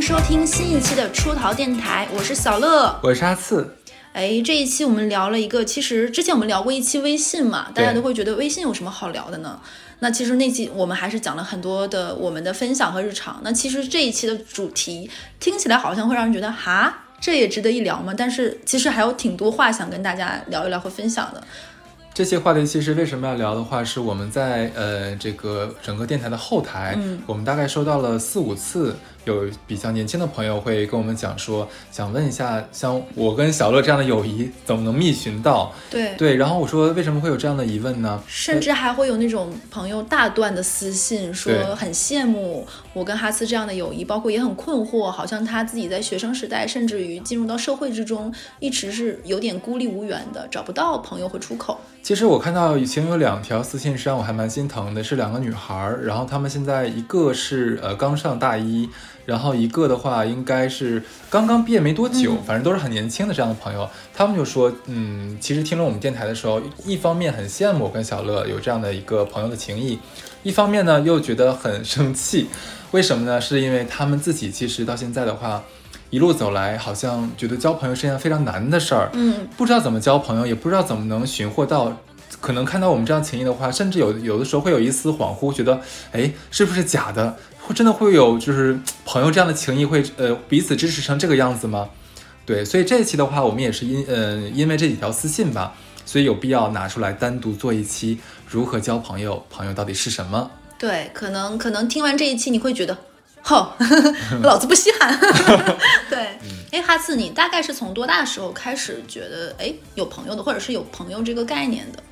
迎收听新一期的出逃电台，我是小乐。我是阿次。哎，这一期我们聊了一个，其实之前我们聊过一期微信嘛，大家都会觉得微信有什么好聊的呢？那其实那期我们还是讲了很多的我们的分享和日常。那其实这一期的主题听起来好像会让人觉得哈，这也值得一聊吗？但是其实还有挺多话想跟大家聊一聊和分享的。这些话题其实为什么要聊的话，是我们在呃这个整个电台的后台，嗯我们大概收到了四五次有比较年轻的朋友会跟我们讲说，想问一下，像我跟小乐这样的友谊怎么能觅寻到？对对，然后我说为什么会有这样的疑问呢？甚至还会有那种朋友大段的私信，说很羡慕我跟哈斯这样的友谊，包括也很困惑，好像他自己在学生时代，甚至于进入到社会之中，一直是有点孤立无援的，找不到朋友和出口。其实我看到以前有两条私信是让我还蛮心疼的，是两个女孩儿，然后她们现在一个是呃刚上大一，然后一个的话应该是刚刚毕业没多久，反正都是很年轻的这样的朋友，他们就说，嗯，其实听了我们电台的时候，一方面很羡慕我跟小乐有这样的一个朋友的情谊，一方面呢又觉得很生气，为什么呢？是因为他们自己其实到现在的话。一路走来，好像觉得交朋友是件非常难的事儿，嗯，不知道怎么交朋友，也不知道怎么能寻获到。可能看到我们这样情谊的话，甚至有有的时候会有一丝恍惚，觉得，哎，是不是假的？会真的会有就是朋友这样的情谊会呃彼此支持成这个样子吗？对，所以这一期的话，我们也是因呃因为这几条私信吧，所以有必要拿出来单独做一期如何交朋友，朋友到底是什么？对，可能可能听完这一期，你会觉得，吼，老子不稀罕。对，哎，哈次，你大概是从多大的时候开始觉得，哎，有朋友的，或者是有朋友这个概念的？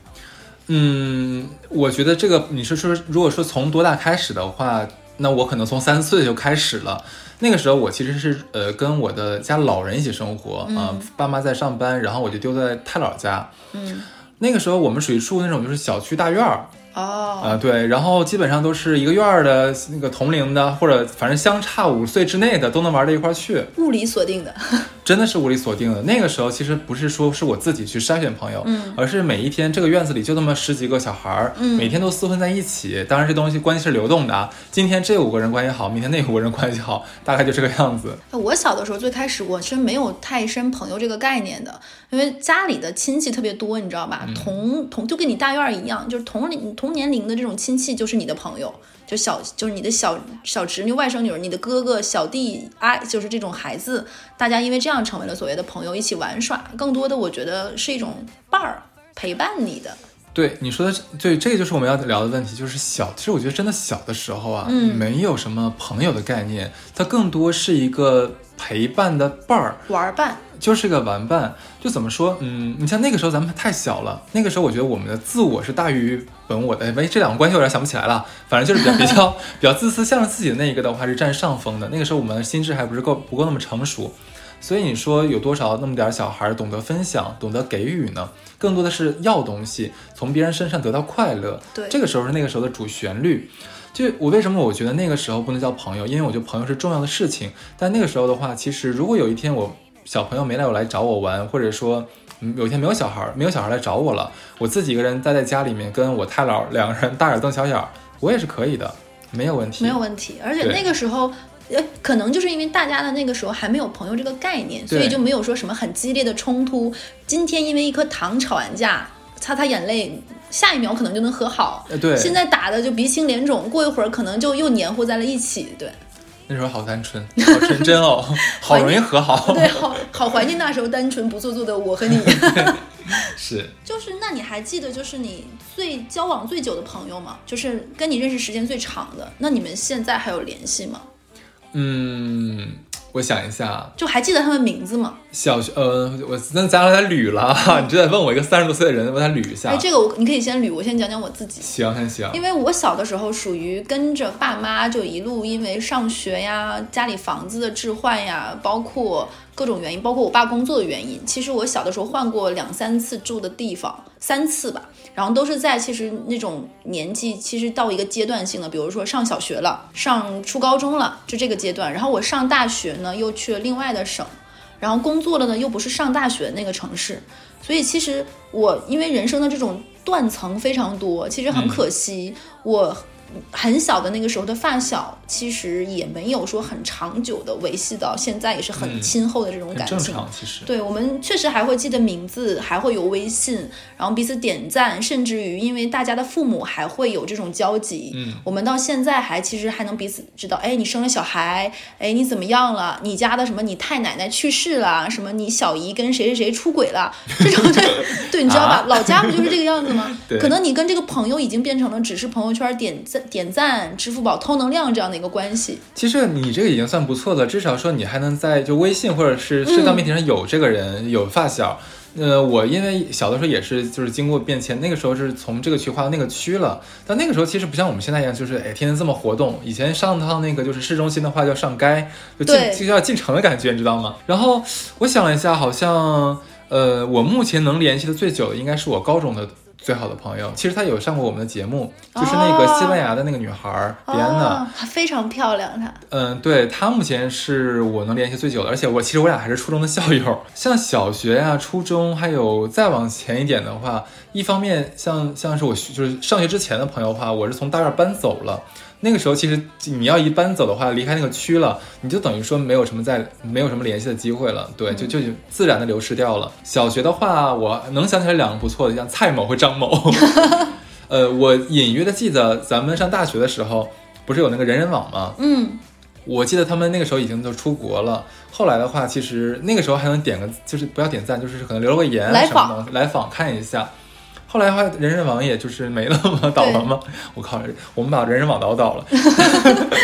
嗯，我觉得这个你是说，如果说从多大开始的话，那我可能从三岁就开始了。那个时候我其实是呃跟我的家老人一起生活啊、呃爸妈在上班，然后我就丢在太姥家。嗯，那个时候我们属于住那种就是小区大院儿哦，啊、对，然后基本上都是一个院儿的那个同龄的，或者反正相差五岁之内的都能玩到一块儿去。物理锁定的。真的是物理锁定的。那个时候其实不是说是我自己去筛选朋友，嗯而是每一天这个院子里就那么十几个小孩儿，嗯每天都厮混在一起。当然这东西关系是流动的啊，今天这五个人关系好，明天那五个人关系好，大概就这个样子。我小的时候最开始我是没有太深朋友这个概念的，因为家里的亲戚特别多，你知道吧？同同就跟你大院儿一样，就是同龄同年龄的这种亲戚就是你的朋友，就小就是你的小小侄女、外甥女儿、你的哥哥、小弟啊，就是这种孩子，大家因为这样成为了所谓的朋友，一起玩耍。更多的我觉得是一种伴儿陪伴你的。对你说的，对，这个就是我们要聊的问题，就是小。其实我觉得真的小的时候啊，嗯没有什么朋友的概念，它更多是一个陪伴的伴儿。玩儿伴，就是个玩伴，就怎么说，嗯，你像那个时候咱们太小了，那个时候我觉得我们的自我是大于本我的，哎，这两个关系我有点想不起来了，反正就是比较比较 比较自私向着自己的那一个的话是占上风的，那个时候我们的心智还不是够不够那么成熟，所以你说有多少那么点儿小孩儿懂得分享，懂得给予呢？更多的是要东西，从别人身上得到快乐，对这个时候是那个时候的主旋律。就我为什么我觉得那个时候不能叫朋友，因为我觉得朋友是重要的事情。但那个时候的话，其实如果有一天我小朋友没来我来找我玩，或者说嗯有一天没有小孩儿没有小孩来找我了，我自己一个人待在家里面跟我太姥两个人大眼瞪小眼儿，我也是可以的，没有问题。没有问题。而且那个时候，呃，可能就是因为大家的那个时候还没有朋友这个概念，所以就没有说什么很激烈的冲突。今天因为一颗糖吵完架，擦擦眼泪，下一秒可能就能和好。呃，对，现在打的就鼻青脸肿，过一会儿可能就又黏糊在了一起。对，那时候好单纯，好纯真哦，好容易和好。对，好好怀念那时候单纯不做作的我和你。是，就是，那你还记得就是你最交往最久的朋友吗？就是跟你认识时间最长的，那你们现在还有联系吗？嗯，我想一下，就还记得他们名字吗？小学，呃，我那咱俩得捋了，你就得问我一个三十多岁的人，我再捋一下。哎，这个我你可以先捋，我先讲讲我自己。行，行行。因为我小的时候属于跟着爸妈，就一路因为上学呀、家里房子的置换呀，包括各种原因，包括我爸工作的原因。其实我小的时候换过两三次住的地方，三次吧，然后都是在其实那种年纪，其实到一个阶段性的，比如说上小学了，上初高中了，就这个阶段。然后我上大学呢，又去了另外的省，然后工作了呢，又不是上大学那个城市，所以其实我因为人生的这种断层非常多，其实很可惜，我很小的那个时候的发小，其实也没有说很长久的维系到现在，也是很亲厚的这种感情。正常，其实。对我们确实还会记得名字，还会有微信，然后彼此点赞，甚至于因为大家的父母还会有这种交集。嗯，我们到现在还其实还能彼此知道，哎，你生了小孩，哎，你怎么样了？你家的什么？你太奶奶去世了？什么？你小姨跟谁谁谁出轨了？这种对，对，你知道吧？老家不就是这个样子吗？可能你跟这个朋友已经变成了只是朋友圈点赞。点赞、支付宝偷能量这样的一个关系，其实你这个已经算不错了，至少说你还能在就微信或者是社交媒体上有这个人，有发小。呃，我因为小的时候也是，就是经过变迁，那个时候是从这个区划到那个区了。但那个时候其实不像我们现在一样，就是哎天天这么活动。以前上趟那个就是市中心的话叫上街，就进就要进城的感觉，你知道吗？然后我想了一下，好像呃，我目前能联系的最久的应该是我高中的。最好的朋友，其实她有上过我们的节目，就是那个西班牙的那个女孩迪安娜，她非常漂亮。她，嗯，对，她目前是我能联系最久的，而且我其实我俩还是初中的校友。像小学呀、初中，还有再往前一点的话，一方面像像是我就是上学之前的朋友的话，我是从大院搬走了。那个时候，其实你要一搬走的话，离开那个区了，你就等于说没有什么在，没有什么联系的机会了。对，就就自然的流失掉了。小学的话，我能想起来两个不错的，像蔡某和张某。呃，我隐约的记得，咱们上大学的时候，不是有那个人人网吗？嗯，我记得他们那个时候已经都出国了。后来的话，其实那个时候还能点个，就是不要点赞，就是可能留个言，什么的，来访看一下。后来的话，人人网也就是没了吗？倒了吗？我靠，我们把人人网倒倒了。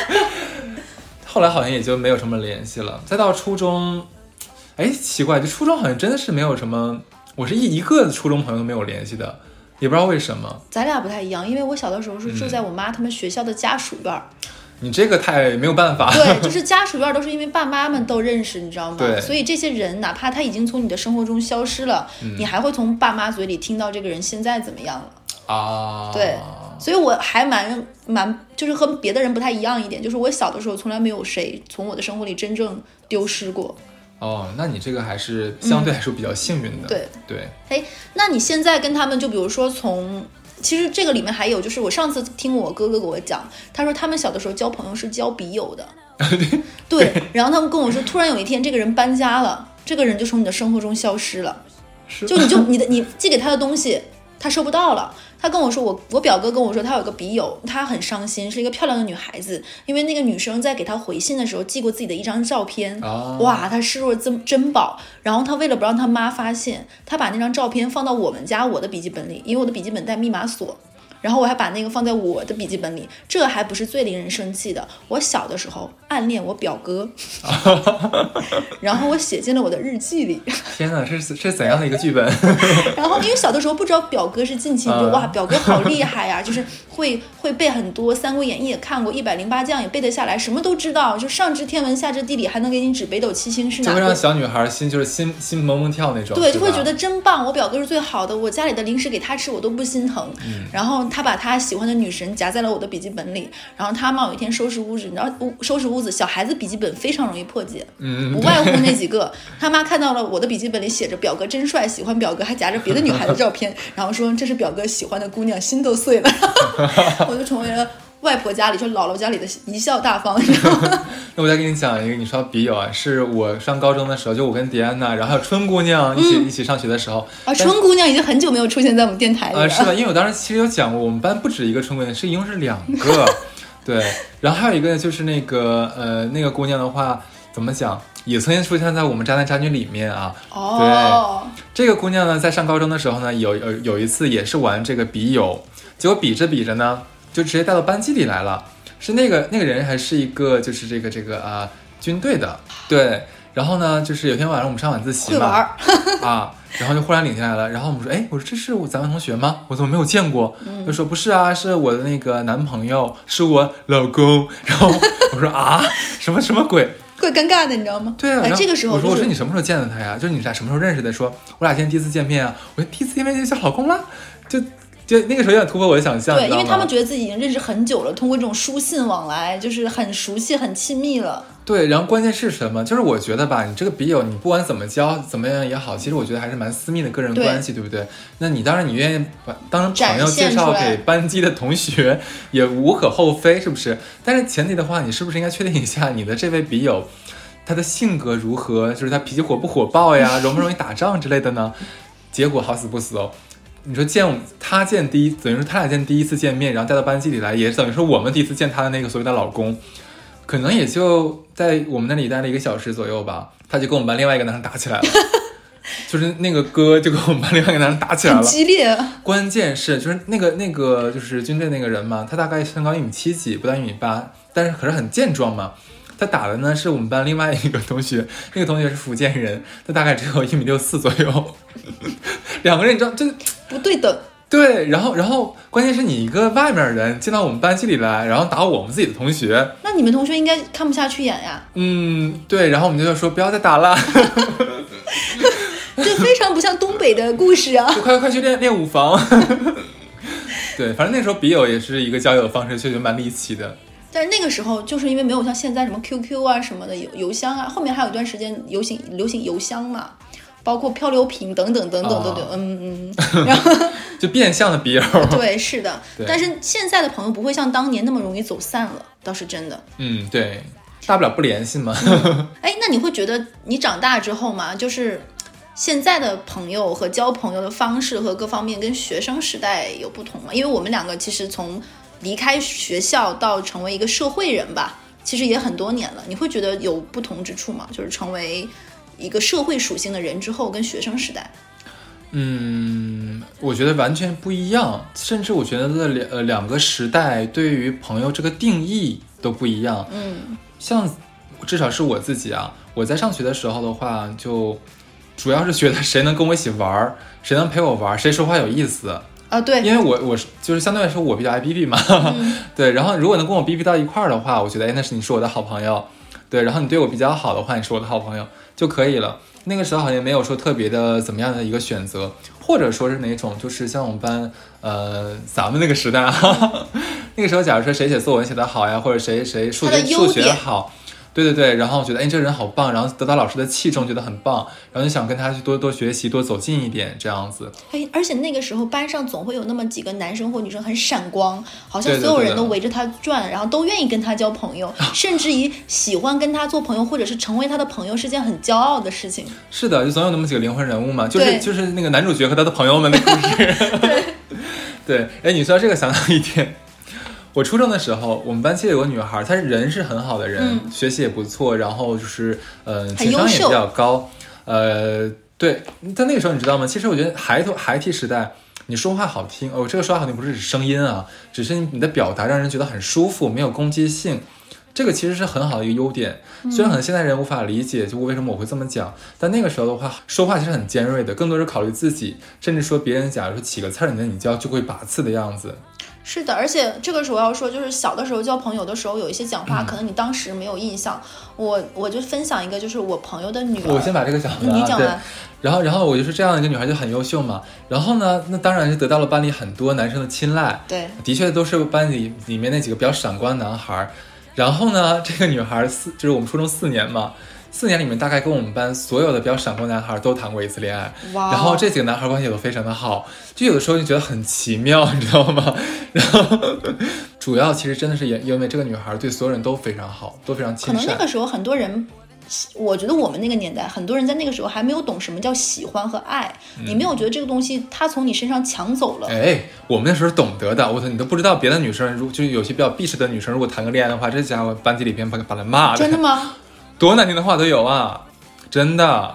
后来好像也就没有什么联系了。再到初中，哎，奇怪，就初中好像真的是没有什么，我是一一个初中朋友都没有联系的，也不知道为什么。咱俩不太一样，因为我小的时候是住在我妈他们学校的家属院。你这个太没有办法。对，就是家属院都是因为爸妈们都认识，你知道吗？对。所以这些人哪怕他已经从你的生活中消失了，你还会从爸妈嘴里听到这个人现在怎么样了啊？对。所以我还蛮蛮，就是和别的人不太一样一点，就是我小的时候从来没有谁从我的生活里真正丢失过。哦，那你这个还是相对来说比较幸运的。对对。哎，那你现在跟他们，就比如说从。其实这个里面还有，就是我上次听我哥哥给我讲，他说他们小的时候交朋友是交笔友的，对。然后他们跟我说，突然有一天这个人搬家了，这个人就从你的生活中消失了，就你就你的你寄给他的东西，他收不到了。他跟我说，我我表哥跟我说，他有个笔友，他很伤心，是一个漂亮的女孩子，因为那个女生在给他回信的时候寄过自己的一张照片，哇，他视若珍珍宝。然后他为了不让他妈发现，他把那张照片放到我们家我的笔记本里，因为我的笔记本带密码锁。然后我还把那个放在我的笔记本里，这还不是最令人生气的。我小的时候暗恋我表哥，然后我写进了我的日记里。天哪，这是这是怎样的一个剧本？然后因为小的时候不知道表哥是近亲，就哇，表哥好厉害呀，就是会会背很多《三国演义》也看过，《一百零八将》也背得下来，什么都知道，就上知天文下知地理，还能给你指北斗七星是哪？就会让小女孩心就是心心萌萌跳那种。对，就会觉得真棒，我表哥是最好的，我家里的零食给他吃我都不心疼。嗯，然后。他把他喜欢的女神夹在了我的笔记本里，然后他妈有一天收拾屋子，你知道，屋收拾屋子，小孩子笔记本非常容易破解，嗯，不外乎那几个。他妈看到了我的笔记本里写着“表哥真帅”，喜欢表哥，还夹着别的女孩的照片，然后说这是表哥喜欢的姑娘，心都碎了，我就成为了。外婆家里就姥姥家里的贻笑大方，你知道吗？那我再给你讲一个，你说笔友啊，是我上高中的时候，就我跟迪安娜，然后还有春姑娘一起一起上学的时候啊。春姑娘已经很久没有出现在我们电台里了。是的，因为我当时其实有讲过，我们班不止一个春姑娘，是一共是两个。对，然后还有一个就是那个呃那个姑娘的话，怎么讲，也曾经出现在我们渣男渣女里面啊。哦。对，这个姑娘呢，在上高中的时候呢，有有有一次也是玩这个笔友，结果比着比着呢。就直接带到班级里来了，是那个那个人还是一个就是这个这个啊军队的对，然后呢就是有天晚上我们上晚自习嘛啊，然后就忽然领进来了，然后我们说哎我说这是咱们同学吗？我怎么没有见过？他说不是啊，是我的那个男朋友，是我老公。然后我说啊什么什么鬼？怪尴尬的你知道吗？对啊，这个时候我说我说你什么时候见的他呀？就是你俩什么时候认识的？说我俩今天第一次见面啊，我说第一次见面就叫老公了，就。就那个时候有点突破我的想象，对，因为他们觉得自己已经认识很久了，通过这种书信往来，就是很熟悉、很亲密了。对，然后关键是什么？就是我觉得吧，你这个笔友，你不管怎么交，怎么样也好，其实我觉得还是蛮私密的个人关系，对不对？那你当然你愿意把当成朋友介绍给班级的同学，也无可厚非，是不是？但是前提的话，你是不是应该确定一下你的这位笔友，他的性格如何？就是他脾气火不火爆呀，容不容易打仗之类的呢？结果好死不死哦，你说见他见第一，等于说他俩见第一次见面，然后带到班级里来，也等于说我们第一次见他的那个所谓的老公。可能也就在我们那里待了一个小时左右吧，他就跟我们班另外一个男生打起来了，就是那个哥就跟我们班另外一个男生打起来了，很激烈。关键是就是那个那个就是军队那个人嘛，他大概身高一米七几，不到一米八，但是可是很健壮嘛。他打的呢是我们班另外一个同学，那个同学是福建人，他大概只有一米六四左右，两个人你知道这不对等。对，然后，然后，关键是你一个外面人进到我们班级里来，然后打我们自己的同学，那你们同学应该看不下去眼呀。嗯，对，然后我们就说不要再打了，这非常不像东北的故事啊！快快去练练舞房。对，反正那时候笔友也是一个交友方式，确实蛮离奇的。但是那个时候就是因为没有像现在什么 QQ 啊什么的邮邮箱啊，后面还有一段时间流行流行邮箱嘛。包括漂流瓶等等等等等等，嗯嗯，然后就变相的笔友。对，是的。但是现在的朋友不会像当年那么容易走散了，倒是真的。嗯，对，大不了不联系嘛。哎，那你会觉得你长大之后嘛，就是现在的朋友和交朋友的方式和各方面跟学生时代有不同吗？因为我们两个其实从离开学校到成为一个社会人吧，其实也很多年了。你会觉得有不同之处吗？就是成为。一个社会属性的人之后，跟学生时代，嗯，我觉得完全不一样，甚至我觉得这两呃两个时代对于朋友这个定义都不一样。嗯，像至少是我自己啊，我在上学的时候的话，就主要是觉得谁能跟我一起玩儿，谁能陪我玩儿，谁说话有意思啊。对，因为我我是就是相对来说我比较爱逼逼嘛，对，然后如果能跟我逼逼到一块儿的话，我觉得哎那是你是我的好朋友，对，然后你对我比较好的话，你是我的好朋友。就可以了。那个时候好像没有说特别的怎么样的一个选择，或者说是哪种，就是像我们班，呃，咱们那个时代哈哈，那个时候，假如说谁写作文写得好呀，或者谁谁数学数学好。对对对，然后我觉得，哎，这个人好棒，然后得到老师的器重，觉得很棒，然后就想跟他去多多学习，多走近一点，这样子。哎，而且那个时候班上总会有那么几个男生或女生很闪光，好像所有人都围着他转，然后都愿意跟他交朋友，甚至于喜欢跟他做朋友，或者是成为他的朋友，是件很骄傲的事情。是的，就总有那么几个灵魂人物嘛，就是就是那个男主角和他的朋友们的故事。对，对，哎，你说这个想到一点。我初中的时候，我们班其实有个女孩，她人是很好的人，学习也不错，然后就是呃情商也比较高，呃对。在那个时候你知道吗？其实我觉得孩童孩提时代，你说话好听哦，这个说话好听不是指声音啊，只是你的表达让人觉得很舒服，没有攻击性，这个其实是很好的一个优点。虽然可能现在人无法理解，就为什么我会这么讲，但那个时候的话，说话其实很尖锐的，更多是考虑自己，甚至说别人假如说起个刺儿，你的你教就会拔刺的样子。是的，而且这个时候要说，就是小的时候交朋友的时候，有一些讲话可能你当时没有印象。我我就分享一个，就是我朋友的女儿。我先把这个讲完。你讲完。然后，然后我就是这样一个女孩，就很优秀嘛。然后呢，那当然是得到了班里很多男生的青睐。对，的确都是班里里面那几个比较闪光的男孩。然后呢，这个女孩四就是我们初中四年嘛。四年里面，大概跟我们班所有的比较闪光男孩都谈过一次恋爱，然后这几个男孩关系都非常的好，就有的时候就觉得很奇妙，你知道吗？然后主要其实真的是也因为这个女孩对所有人都非常好，都非常亲善。可能那个时候很多人，我觉得我们那个年代很多人在那个时候还没有懂什么叫喜欢和爱，你没有觉得这个东西他从你身上抢走了。哎，我们那时候懂得的，我操，你都不知道别的女生，如就是有些比较避世的女生，如果谈个恋爱的话，这家伙班级里边把把他骂的。真的吗？多难听的话都有啊，真的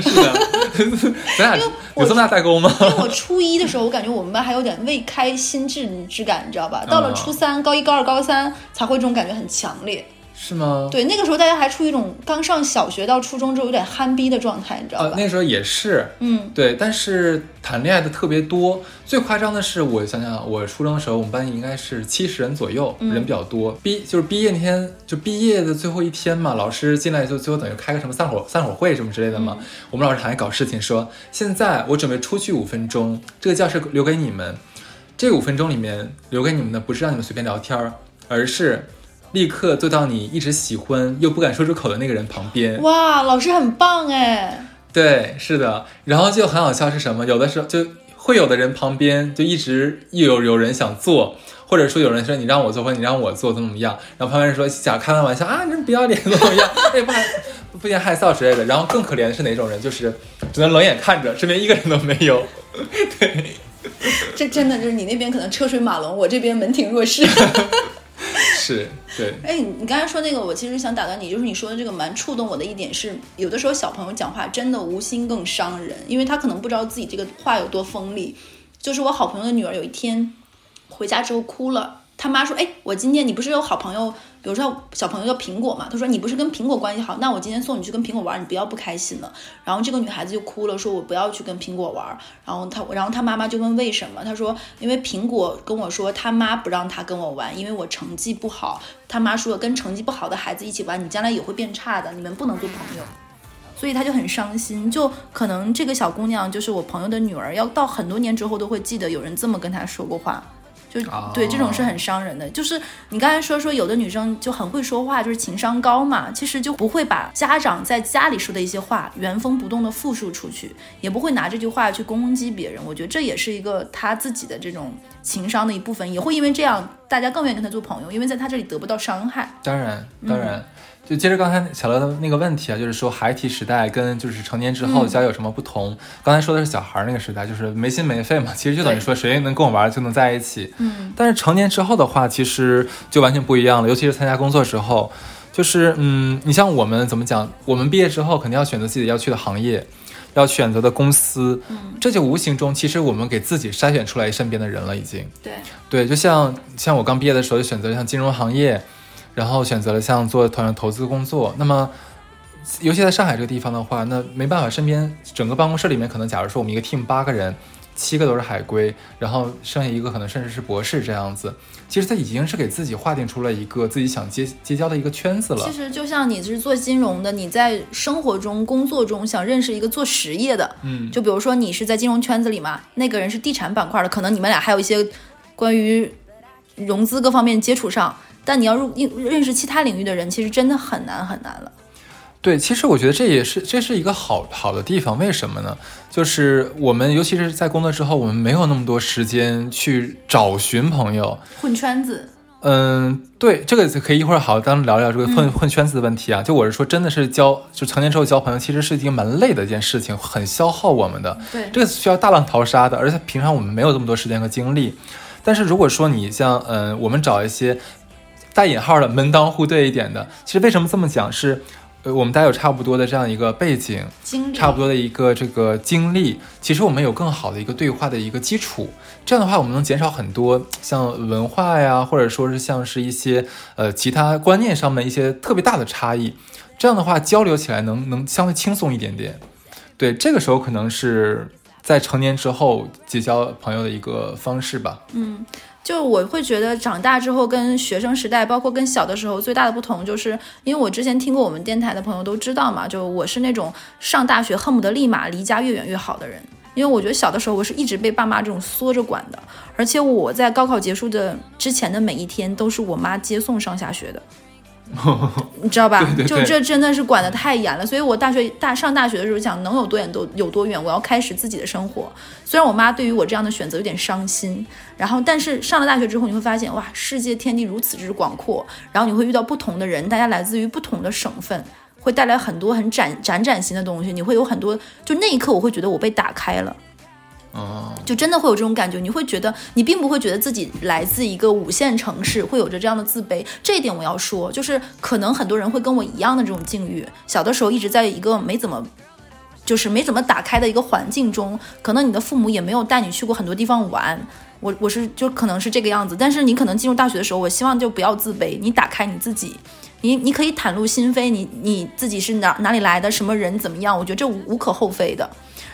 是的，咱俩有这么大代沟吗？因为我初一的时候，我感觉我们班还有点未开心智之感，你知道吧？到了初三、高一、高二、高三，才会这种感觉很强烈。是吗？对，那个时候大家还处于一种刚上小学到初中之后有点憨逼的状态，你知道吧？那时候也是，嗯，对。但是谈恋爱的特别多，最夸张的是，我想想，我初中的时候，我们班应该是七十人左右，人比较多。毕就是毕业那天，就毕业的最后一天嘛，老师进来就最后等于开个什么散伙散伙会什么之类的嘛。我们老师还搞事情，说现在我准备出去五分钟，这个教室留给你们，这五分钟里面留给你们的不是让你们随便聊天儿，而是。立刻坐到你一直喜欢又不敢说出口的那个人旁边。哇，老师很棒哎！对，是的，然后就很好笑是什么？有的时候就会有的人旁边就一直有有人想坐，或者说有人说你让我坐或者你让我坐怎么怎么样，然后旁边人说想开玩笑啊，你不要脸怎么样？哎，不害不嫌害臊之类的。然后更可怜的是哪种人？就是只能冷眼看着，身边一个人都没有。对，这真的就是你那边可能车水马龙，我这边门庭若市。是对，哎，你刚才说那个，我其实想打断你，就是你说的这个蛮触动我的一点是，有的时候小朋友讲话真的无心更伤人，因为他可能不知道自己这个话有多锋利。就是我好朋友的女儿有一天回家之后哭了。他妈说：“哎，我今天你不是有好朋友，比如说小朋友叫苹果嘛？他说你不是跟苹果关系好，那我今天送你去跟苹果玩，你不要不开心了。”然后这个女孩子就哭了，说：“我不要去跟苹果玩。”然后他，然后他妈妈就问为什么？他说：“因为苹果跟我说，他妈不让他跟我玩，因为我成绩不好。他妈说跟成绩不好的孩子一起玩，你将来也会变差的，你们不能做朋友。”所以他就很伤心，就可能这个小姑娘就是我朋友的女儿，要到很多年之后都会记得有人这么跟她说过话。就对这种是很伤人的，就是你刚才说说有的女生就很会说话，就是情商高嘛，其实就不会把家长在家里说的一些话原封不动的复述出去，也不会拿这句话去攻击别人。我觉得这也是一个他自己的这种情商的一部分，也会因为这样大家更愿意跟他做朋友，因为在他这里得不到伤害。当然，当然。就接着刚才小乐的那个问题啊，就是说孩提时代跟就是成年之后交友什么不同？刚才说的是小孩那个时代，就是没心没肺嘛，其实就等于说谁能跟我玩就能在一起。嗯，但是成年之后的话，其实就完全不一样了，尤其是参加工作之后，就是嗯，你像我们怎么讲？我们毕业之后肯定要选择自己要去的行业，要选择的公司，嗯，这就无形中其实我们给自己筛选出来身边的人了，已经。对对，就像像我刚毕业的时候就选择像金融行业。然后选择了像做团投资工作，那么，尤其在上海这个地方的话，那没办法，身边整个办公室里面可能，假如说我们一个 team 八个人，七个都是海归，然后剩下一个可能甚至是博士这样子，其实他已经是给自己划定出了一个自己想结结交的一个圈子了。其实就像你是做金融的，你在生活中、工作中想认识一个做实业的，嗯，就比如说你是在金融圈子里嘛，那个人是地产板块的，可能你们俩还有一些关于融资各方面接触上。但你要入认识其他领域的人，其实真的很难很难了。对，其实我觉得这也是这是一个好好的地方。为什么呢？就是我们尤其是在工作之后，我们没有那么多时间去找寻朋友、混圈子。嗯，对，这个可以一会儿好单聊聊这个混混圈子的问题啊。就我是说，真的是交就成年之后交朋友，其实是一件蛮累的一件事情，很消耗我们的。对，这个需要大浪淘沙的，而且平常我们没有这么多时间和精力。但是如果说你像嗯，我们找一些。带引号的门当户对一点的，其实为什么这么讲？是，呃，我们大家有差不多的这样一个背景，经历，差不多的一个这个经历，其实我们有更好的一个对话的一个基础。这样的话，我们能减少很多像文化呀，或者说是像是一些呃其他观念上面一些特别大的差异。这样的话，交流起来能能相对轻松一点点。对，这个时候可能是在成年之后结交朋友的一个方式吧。嗯。就我会觉得长大之后跟学生时代，包括跟小的时候最大的不同，就是因为我之前听过我们电台的朋友都知道嘛，就我是那种上大学恨不得立马离家越远越好的人，因为我觉得小的时候我是一直被爸妈这种缩着管的，而且我在高考结束的之前的每一天都是我妈接送上下学的。你知道吧？就这真的是管得太严了，所以我大学大上大学的时候想能有多远都有多远，我要开始自己的生活。虽然我妈对于我这样的选择有点伤心，然后但是上了大学之后，你会发现哇，世界天地如此之广阔，然后你会遇到不同的人，大家来自于不同的省份，会带来很多很崭崭崭新的东西。你会有很多，就那一刻我会觉得我被打开了。哦，就真的会有这种感觉，你会觉得你并不会觉得自己来自一个五线城市，会有着这样的自卑。这一点我要说，就是可能很多人会跟我一样的这种境遇，小的时候一直在一个没怎么，就是没怎么打开的一个环境中，可能你的父母也没有带你去过很多地方玩。我我是就可能是这个样子，但是你可能进入大学的时候，我希望就不要自卑，你打开你自己，你你可以袒露心扉，你你自己是哪哪里来的，什么人怎么样，我觉得这无可厚非的。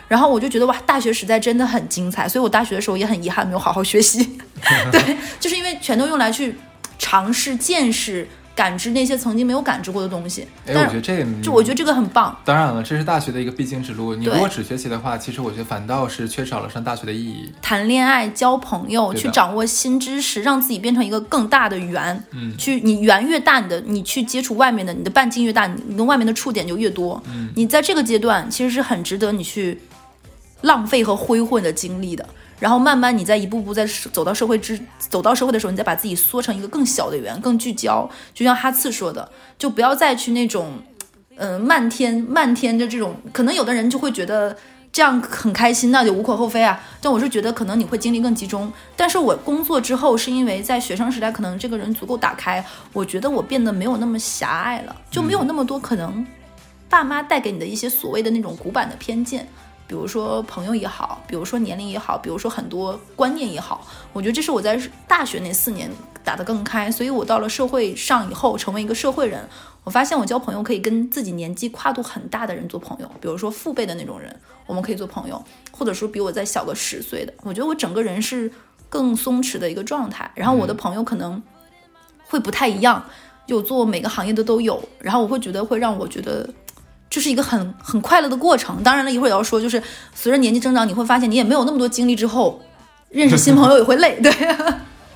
然后我就觉得哇，大学时代真的很精彩，所以我大学的时候也很遗憾没有好好学习。对，就是因为全都用来去尝试、见识感知那些曾经没有感知过的东西。哎，但我觉得这个，就我觉得这个很棒。当然了，这是大学的一个必经之路。你如果只学习的话，其实我觉得反倒是缺少了上大学的意义。谈恋爱、交朋友，去掌握新知识，让自己变成一个更大的圆。嗯，去你圆越大，你的你去接触外面的，你的半径越大，你你跟外面的触点就越多。嗯，你在这个阶段其实是很值得你去浪费和挥霍你的精力的。然后慢慢你再一步步在走到社会之走到社会的时候，你再把自己缩成一个更小的圆，更聚焦。就像哈次说的，就不要再去那种，嗯、漫天漫天的这种，可能有的人就会觉得。这样很开心，那就无可厚非啊。但我是觉得可能你会精力更集中。但是我工作之后，是因为在学生时代，可能这个人足够打开，我觉得我变得没有那么狭隘了，就没有那么多可能爸妈带给你的一些所谓的那种古板的偏见。比如说朋友也好，比如说年龄也好，比如说很多观念也好，我觉得这是我在大学那四年打得更开，所以我到了社会上以后，成为一个社会人，我发现我交朋友可以跟自己年纪跨度很大的人做朋友，比如说父辈的那种人，我们可以做朋友，或者说比我再小个十岁的，我觉得我整个人是更松弛的一个状态，然后我的朋友可能会不太一样，有做每个行业的都有，然后我会觉得会让我觉得。这是一个很很快乐的过程。当然了，一会儿也要说，就是随着年纪增长，你会发现你也没有那么多精力，之后认识新朋友也会累。对，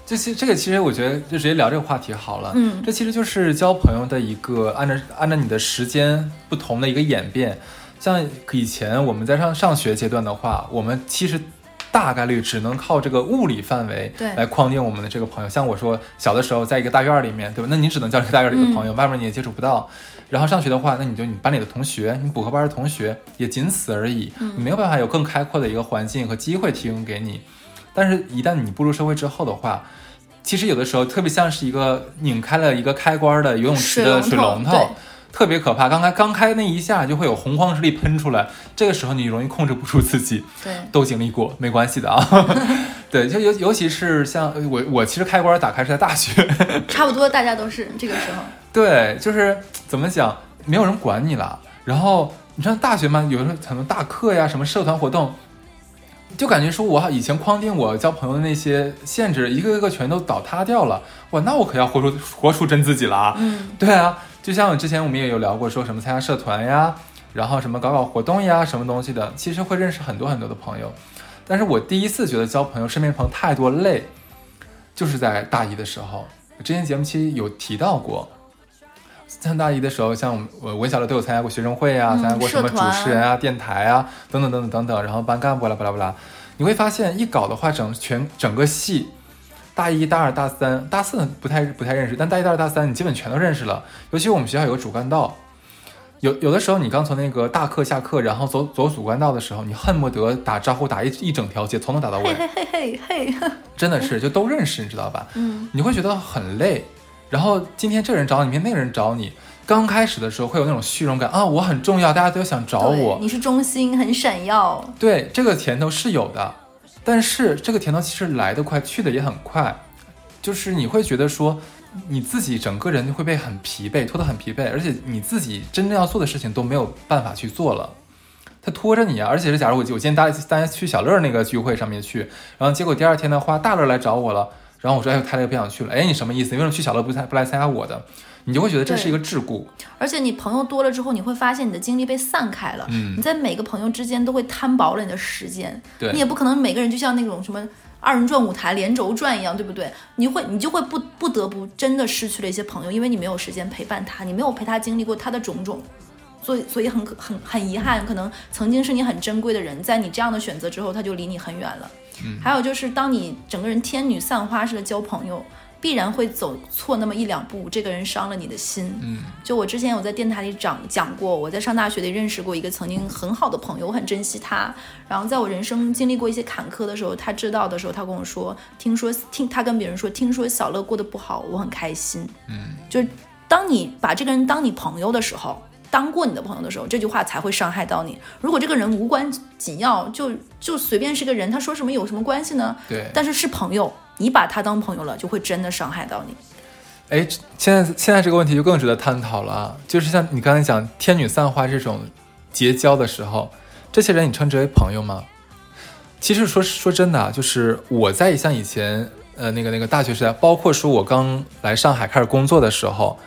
这其这个其实我觉得就直接聊这个话题好了。嗯，这其实就是交朋友的一个按照按照你的时间不同的一个演变。像以前我们在上上学阶段的话，我们其实大概率只能靠这个物理范围对来框定我们的这个朋友。像我说小的时候在一个大院儿里面，对吧？那你只能交这个大院儿里的朋友，外面你也接触不到。然后上学的话，那你就你班里的同学，你补课班的同学，也仅此而已。你没有办法有更开阔的一个环境和机会提供给你。但是，一旦你步入社会之后的话，其实有的时候特别像是一个拧开了一个开关的游泳池的水水龙头龙头，特别可怕。刚开刚开那一下就会有洪荒之力喷出来，这个时候你容易控制不住自己。对，都经历过，没关系的啊。对，就尤尤其是像我，我其实开关打开是在大学。差不多大家都是这个时候。对，就是怎么讲，没有人管你了。然后你知道大学嘛，有时候很多大课呀，什么社团活动，就感觉说我以前框定我交朋友的那些限制，一个一个全都倒塌掉了。哇，那我可要活出活出真自己了啊！嗯，对啊，就像之前我们也有聊过，说什么参加社团呀，然后什么搞搞活动呀，什么东西的，其实会认识很多很多的朋友。但是我第一次觉得交朋友、身边朋友太多累，就是在大一的时候。之前节目期有提到过，上大一的时候，像我文小乐都有参加过学生会啊，嗯参加过什么主持人啊、电台啊等等等等等等，然后班干部啦巴拉巴拉，你会发现一搞的话，整全整个系。大一、大二、大三、大四不太不太认识，但大一、大二、大三你基本全都认识了。尤其我们学校有个主干道，有有的时候你刚从那个大课下课，然后走走主干道的时候，你恨不得打招呼打一一整条街，从头打到尾，嘿嘿嘿嘿嘿，真的是就都认识，你知道吧？嗯，你会觉得很累。然后今天这个人找你，明天那个人找你，刚开始的时候会有那种虚荣感啊，我很重要，大家都想找我。你是中心，很闪耀。对，这个甜头是有的，但是这个甜头其实来得快，去的也很快，就是你会觉得说。你自己整个人会被很疲惫，拖得很疲惫，而且你自己真正要做的事情都没有办法去做了，他拖着你啊！而且是假如我我今天大大家去小乐那个聚会上面去，然后结果第二天的话大乐来找我了，然后我说哎，他这个不想去了，哎，你什么意思？你为什么去小乐不参不来参加我的？你就会觉得这是一个桎梏，而且你朋友多了之后，你会发现你的精力被散开了。嗯你在每个朋友之间都会摊薄了你的时间。对你也不可能每个人就像那种什么二人转舞台连轴转一样，对不对？你会你就会不不得不真的失去了一些朋友，因为你没有时间陪伴他，你没有陪他经历过他的种种。所以，所以很可很很遗憾，可能曾经是你很珍贵的人，在你这样的选择之后，他就离你很远了。嗯还有就是，当你整个人天女散花似的交朋友，必然会走错那么一两步，这个人伤了你的心。嗯就我之前有在电台里讲讲过，我在上大学里认识过一个曾经很好的朋友，我很珍惜他。然后在我人生经历过一些坎坷的时候，他知道的时候，他跟我说，听说听他跟别人说，听说小乐过得不好，我很开心。嗯，就是当你把这个人当你朋友的时候，当过你的朋友的时候，这句话才会伤害到你。如果这个人无关紧要，就就随便是个人，他说什么有什么关系呢？对。但是是朋友，你把他当朋友了，就会真的伤害到你。哎，现在现在这个问题就更值得探讨了啊！就是像你刚才讲天女散花这种结交的时候，这些人你称之为朋友吗？其实说说真的啊，就是我在像以前呃那个那个大学时代，包括说我刚来上海开始工作的时候，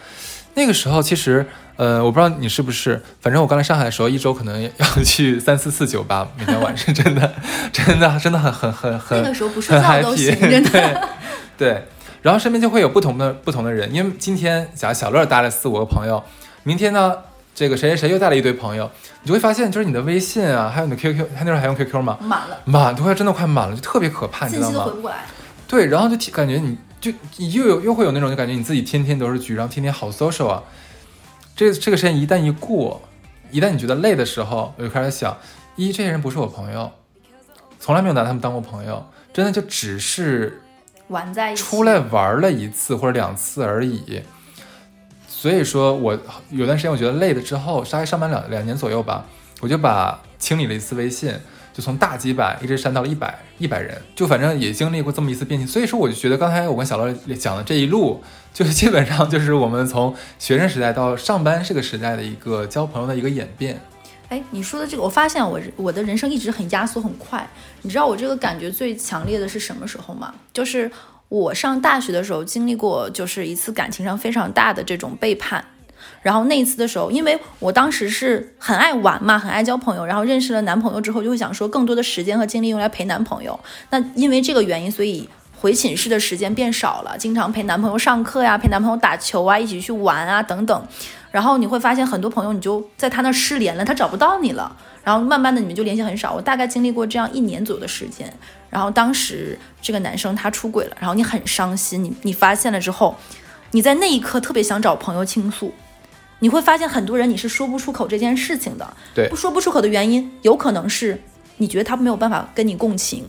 那个时候其实呃我不知道你是不是，反正我刚来上海的时候，一周可能要去 三四次酒吧，每天晚上真的 真的真的很很很很那个时候不睡觉都行，真的。对，然后身边就会有不同的不同的人，因为今天假如小乐带了四五个朋友，明天呢，这个谁谁谁又带了一堆朋友，你就会发现，就是你的微信啊，还有你的 QQ，他那时候还用 QQ 吗？满了，满都快真的快满了，就特别可怕，你知道吗？回不过来。对，然后就感觉你就又有又会有那种就感觉你自己天天都是局，然后天天好 social 啊。这这个时间一旦一过，一旦你觉得累的时候，我就开始想，一这些人不是我朋友，从来没有拿他们当过朋友，真的就只是。玩在一起，出来玩了一次或者两次而已，所以说我有段时间我觉得累了之后，大概上班两两年左右吧，我就把清理了一次微信，就从大几百一直删到了一百一百人，就反正也经历过这么一次变迁。所以说我就觉得刚才我跟小乐讲的这一路，就是基本上就是我们从学生时代到上班这个时代的一个交朋友的一个演变。哎，你说的这个，我发现我我的人生一直很压缩很快。你知道我这个感觉最强烈的是什么时候吗？就是我上大学的时候经历过，就是一次感情上非常大的这种背叛。然后那一次的时候，因为我当时是很爱玩嘛，很爱交朋友，然后认识了男朋友之后，就会想说更多的时间和精力用来陪男朋友。那因为这个原因，所以回寝室的时间变少了，经常陪男朋友上课呀，陪男朋友打球啊，一起去玩啊等等。然后你会发现很多朋友，你就在他那失联了，他找不到你了。然后慢慢的你们就联系很少。我大概经历过这样一年左右的时间。然后当时这个男生他出轨了，然后你很伤心。你你发现了之后，你在那一刻特别想找朋友倾诉。你会发现很多人你是说不出口这件事情的。对，不说不出口的原因，有可能是你觉得他没有办法跟你共情，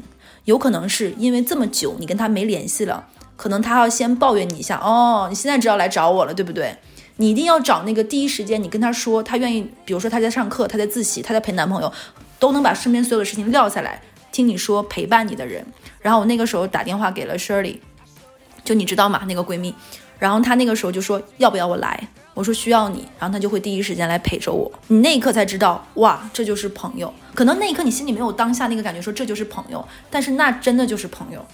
有可能是因为这么久你跟他没联系了，可能他要先抱怨你一下。哦，你现在知道来找我了，对不对？你一定要找那个第一时间，你跟他说，他愿意，比如说他在上课，他在自习，他在陪男朋友，都能把身边所有的事情撂下来听你说陪伴你的人。然后我那个时候打电话给了 Shirley，就你知道吗？那个闺蜜。然后她那个时候就说要不要我来？我说需要你。然后他就会第一时间来陪着我。你那一刻才知道，哇，这就是朋友。可能那一刻你心里没有当下那个感觉，说这就是朋友，但是那真的就是朋友。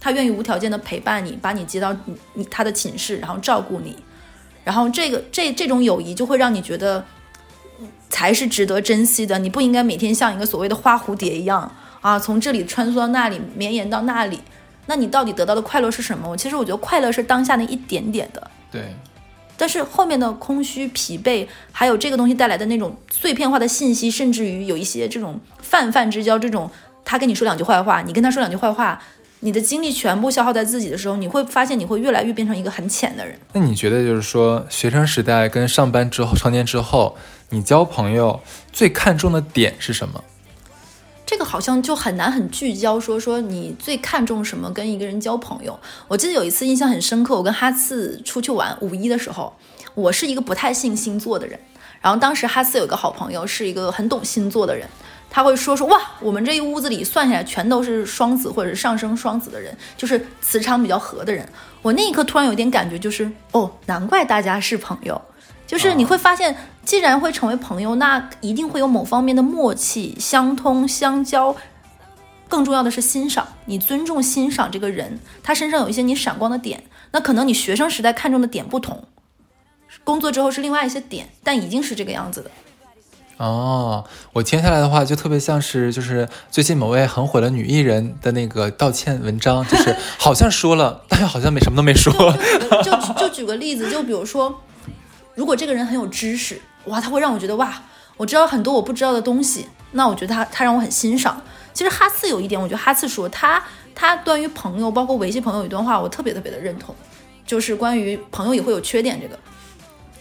他愿意无条件的陪伴你，把你接到你你他的寝室，然后照顾你。然后这个这这种友谊就会让你觉得才是值得珍惜的。你不应该每天像一个所谓的花蝴蝶一样啊，从这里穿梭到那里，绵延到那里。那你到底得到的快乐是什么？我其实我觉得快乐是当下那一点点的。对。但是后面的空虚、疲惫，还有这个东西带来的那种碎片化的信息，甚至于有一些这种泛泛之交，这种他跟你说两句坏话，你跟他说两句坏话。你的精力全部消耗在自己的时候，你会发现你会越来越变成一个很浅的人。那你觉得就是说，学生时代跟上班之后、成年之后，你交朋友最看重的点是什么？这个好像就很难很聚焦，说说你最看重什么跟一个人交朋友。我记得有一次印象很深刻，我跟哈次出去玩，五一的时候，我是一个不太信星座的人，然后当时哈次有个好朋友是一个很懂星座的人。他会说说哇，我们这一屋子里算下来全都是双子或者上升双子的人，就是磁场比较合的人。我那一刻突然有点感觉，就是哦，难怪大家是朋友。就是你会发现，既然会成为朋友，那一定会有某方面的默契、相通、相交。更重要的是欣赏，你尊重、欣赏这个人，他身上有一些你闪光的点。那可能你学生时代看重的点不同，工作之后是另外一些点，但已经是这个样子的。哦，我听下来的话，就特别像是就是最近某位很火的女艺人的那个道歉文章，就是好像说了，但又好像没什么都没说。就就举个例子，就比如说，如果这个人很有知识，哇，他会让我觉得哇，我知道很多我不知道的东西，那我觉得他他让我很欣赏。其实哈次有一点，我觉得哈次说他他关于朋友，包括维系朋友有一段话，我特别特别的认同，就是关于朋友也会有缺点这个。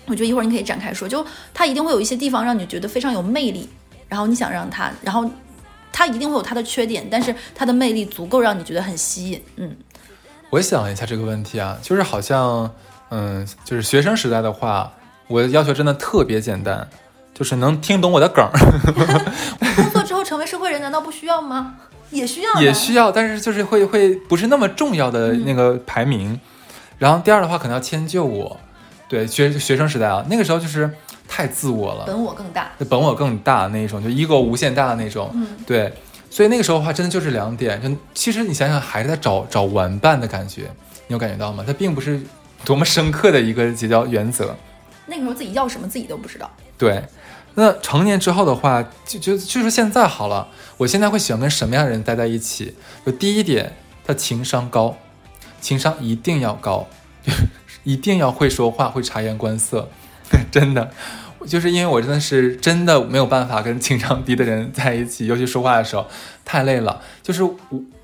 我觉得一会儿你可以展开说，就他一定会有一些地方让你觉得非常有魅力，然后你想让他，然后他一定会有他的缺点，但是他的魅力足够让你觉得很吸引。嗯，我想一下这个问题啊，就是好像，嗯，就是学生时代的话，我的要求真的特别简单，就是能听懂我的梗。工作 之后成为社会人，难道不需要吗？也需要，也需要，但是就是会会不是那么重要的那个排名。然后第二的话，可能要迁就我。对学学生时代啊，那个时候就是太自我了，本我更大，本我更大那一种，就 ego 无限大的那种。嗯，对。所以那个时候的话，真的就是两点，就其实你想想，还是在找找玩伴的感觉，你有感觉到吗？它并不是多么深刻的一个结交原则。那个时候自己要什么自己都不知道。对，那成年之后的话，就就就说现在好了，我现在会喜欢跟什么样的人待在一起？就第一点，他情商高，情商一定要高，一定要会说话，会察言观色，真的。就是因为我真的是真的没有办法跟情商低的人在一起，尤其说话的时候太累了。就是我，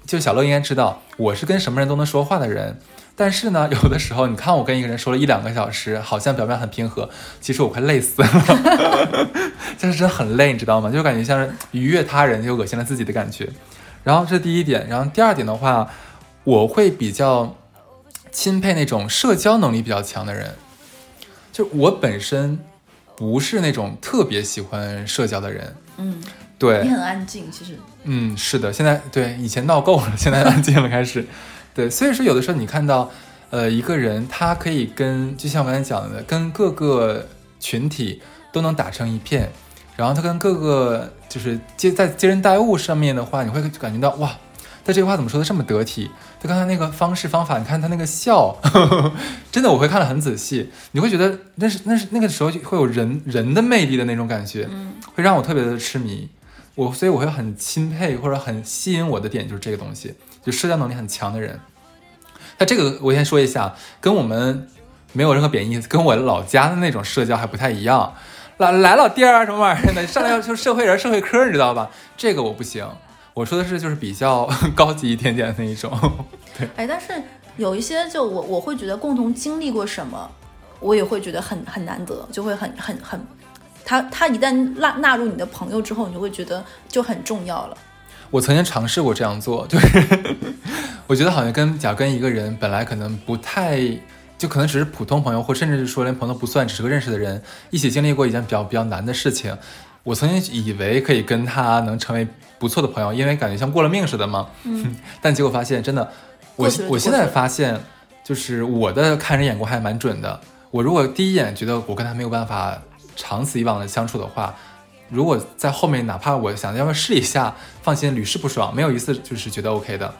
就小乐应该知道，我是跟什么人都能说话的人。但是呢，有的时候你看我跟一个人说了一两个小时，好像表面很平和，其实我快累死了，就是真的很累，你知道吗？就感觉像是愉悦他人又恶心了自己的感觉。然后这是第一点，然后第二点的话，我会比较钦佩那种社交能力比较强的人，就我本身。不是那种特别喜欢社交的人，嗯，对，你很安静，其实，嗯，是的，现在对以前闹够了，现在安静了，开始，对，所以说有的时候你看到，呃，一个人他可以跟，就像我刚才讲的，跟各个群体都能打成一片，然后他跟各个就是接在接人待物上面的话，你会感觉到哇，他这句话怎么说的这么得体？他刚才那个方式方法，你看他那个笑，真的我会看得很仔细。你会觉得那是那是那个时候就会有人人的魅力的那种感觉，嗯，会让我特别的痴迷。我所以我会很钦佩或者很吸引我的点就是这个东西，就社交能力很强的人。那这个我先说一下，跟我们没有任何贬义，跟我老家的那种社交还不太一样。来来老弟儿什么玩意儿的，上来要求社会人、社会科，你知道吧？这个我不行。我说的是，就是比较 高级一点点的那一种，对。哎，但是有一些，就我我会觉得共同经历过什么，我也会觉得很很难得，就会很很很，他他一旦纳纳入你的朋友之后，你就会觉得就很重要了。我曾经尝试过这样做，就是我觉得好像跟假跟一个人本来可能不太，就可能只是普通朋友，或甚至是说连朋友不算，只是个认识的人，一起经历过一件比较比较难的事情。我曾经以为可以跟他能成为不错的朋友，因为感觉像过了命似的嘛。嗯。但结果发现，真的，我我现在发现，就是我的看人眼光还蛮准的。我如果第一眼觉得我跟他没有办法长此以往的相处的话，如果在后面哪怕我想要不要试一下，放心屡试不爽，没有一次就是觉得 OK 的。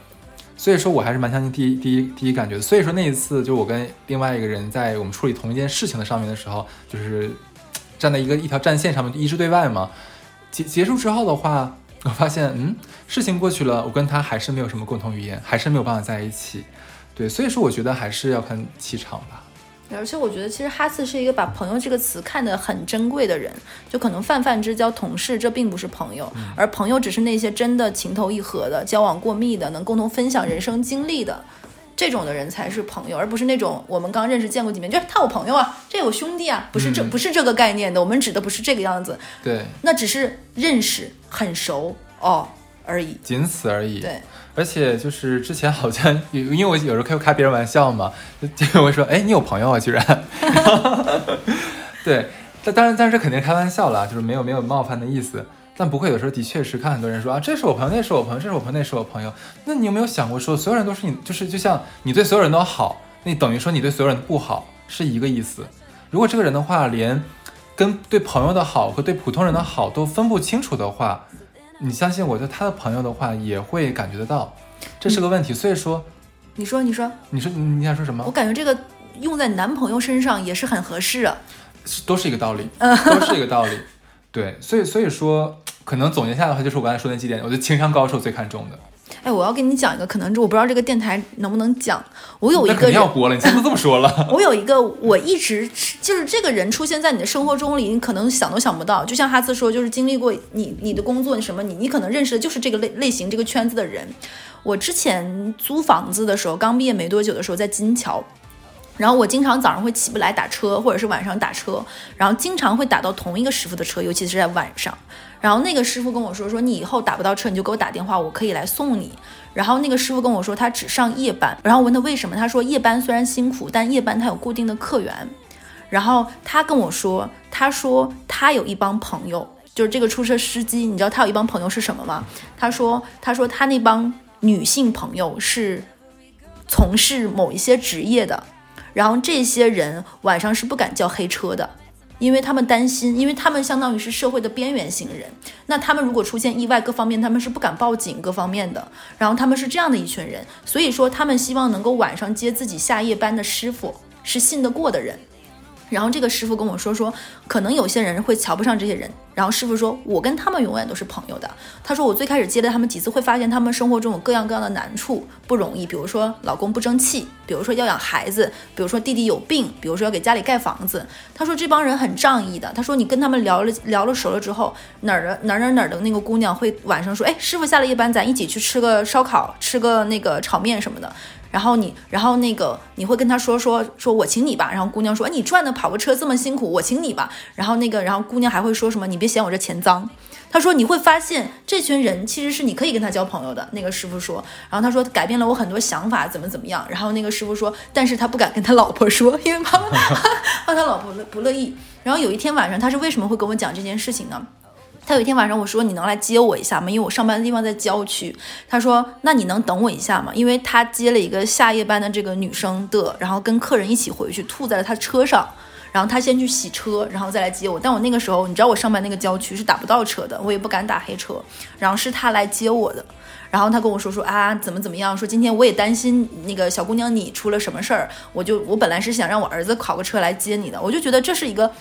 所以说我还是蛮相信第一第一第一感觉的。所以说那一次，就我跟另外一个人在我们处理同一件事情的上面的时候，就是。站在一个一条战线上面，一致对外嘛。结结束之后的话，我发现，嗯，事情过去了，我跟他还是没有什么共同语言，还是没有办法在一起。对，所以说我觉得还是要看气场吧。而且我觉得，其实哈次是一个把朋友这个词看得很珍贵的人。就可能泛泛之交、同事，这并不是朋友，而朋友只是那些真的情投意合的、交往过密的、能共同分享人生经历的。这种的人才是朋友，而不是那种我们刚认识见过几面，就是他我朋友啊，这有兄弟啊，不是这不是这个概念的。我们指的不是这个样子，对，那只是认识很熟哦而已，仅此而已。对，而且就是之前好像因为我有时候开开别人玩笑嘛，就会说，哎，你有朋友啊，居然。对，但当然，但是肯定开玩笑了，就是没有没有冒犯的意思。但不会，有时候的确是看很多人说啊，这是我朋友，那是我朋友，这是我朋友，那是我朋友。那你有没有想过说，所有人都是你，就是就像你对所有人都好，那等于说你对所有人不好是一个意思。如果这个人的话，连跟对朋友的好和对普通人的好都分不清楚的话，你相信我，就他的朋友的话也会感觉得到，这是个问题。所以说，你说，你说，你说，你想说什么？我感觉这个用在男朋友身上也是很合适啊，都是一个道理，都是一个道理。对，所以所以说，可能总结下来的话，就是我刚才说那几点，我觉得情商高是我最看重的。哎，我要跟你讲一个，可能我不知道这个电台能不能讲。我有一个肯定要播了，你怎么这么说了。我有一个，我一直就是这个人出现在你的生活中里，你可能想都想不到。就像哈斯说，就是经历过你你的工作你什么，你你可能认识的就是这个类类型这个圈子的人。我之前租房子的时候，刚毕业没多久的时候，在金桥。然后我经常早上会起不来打车，或者是晚上打车，然后经常会打到同一个师傅的车，尤其是在晚上。然后那个师傅跟我说，说你以后打不到车，你就给我打电话，我可以来送你。然后那个师傅跟我说，他只上夜班。然后我问他为什么，他说夜班虽然辛苦，但夜班他有固定的客源。然后他跟我说，他说他有一帮朋友，就是这个出车司机，你知道他有一帮朋友是什么吗？他说，他说他那帮女性朋友是从事某一些职业的。然后这些人晚上是不敢叫黑车的，因为他们担心，因为他们相当于是社会的边缘型人。那他们如果出现意外，各方面他们是不敢报警，各方面的。然后他们是这样的一群人，所以说他们希望能够晚上接自己下夜班的师傅是信得过的人。然后这个师傅跟我说说，可能有些人会瞧不上这些人。然后师傅说，我跟他们永远都是朋友的。他说，我最开始接了他们几次，会发现他们生活中有各样各样的难处，不容易。比如说老公不争气，比如说要养孩子，比如说弟弟有病，比如说要给家里盖房子。他说这帮人很仗义的。他说你跟他们聊了聊了熟了之后，哪儿的哪儿哪儿哪儿的那个姑娘会晚上说，哎，师傅下了夜班，咱一起去吃个烧烤，吃个那个炒面什么的。然后你，然后那个你会跟他说说说我请你吧，然后姑娘说，哎，你赚的跑个车这么辛苦，我请你吧。然后那个，然后姑娘还会说什么，你别嫌我这钱脏。他说你会发现这群人其实是你可以跟他交朋友的。那个师傅说，然后他说改变了我很多想法，怎么怎么样。然后那个师傅说，但是他不敢跟他老婆说，因为怕怕他老婆不乐意。然后有一天晚上，他是为什么会跟我讲这件事情呢？他有一天晚上，我说你能来接我一下吗？因为我上班的地方在郊区。他说那你能等我一下吗？因为他接了一个下夜班的这个女生的，然后跟客人一起回去，吐在了他车上。然后他先去洗车，然后再来接我。但我那个时候，你知道我上班那个郊区是打不到车的，我也不敢打黑车。然后是他来接我的。然后他跟我说说啊，怎么怎么样？说今天我也担心那个小姑娘你出了什么事儿，我就我本来是想让我儿子考个车来接你的。我就觉得这是一个。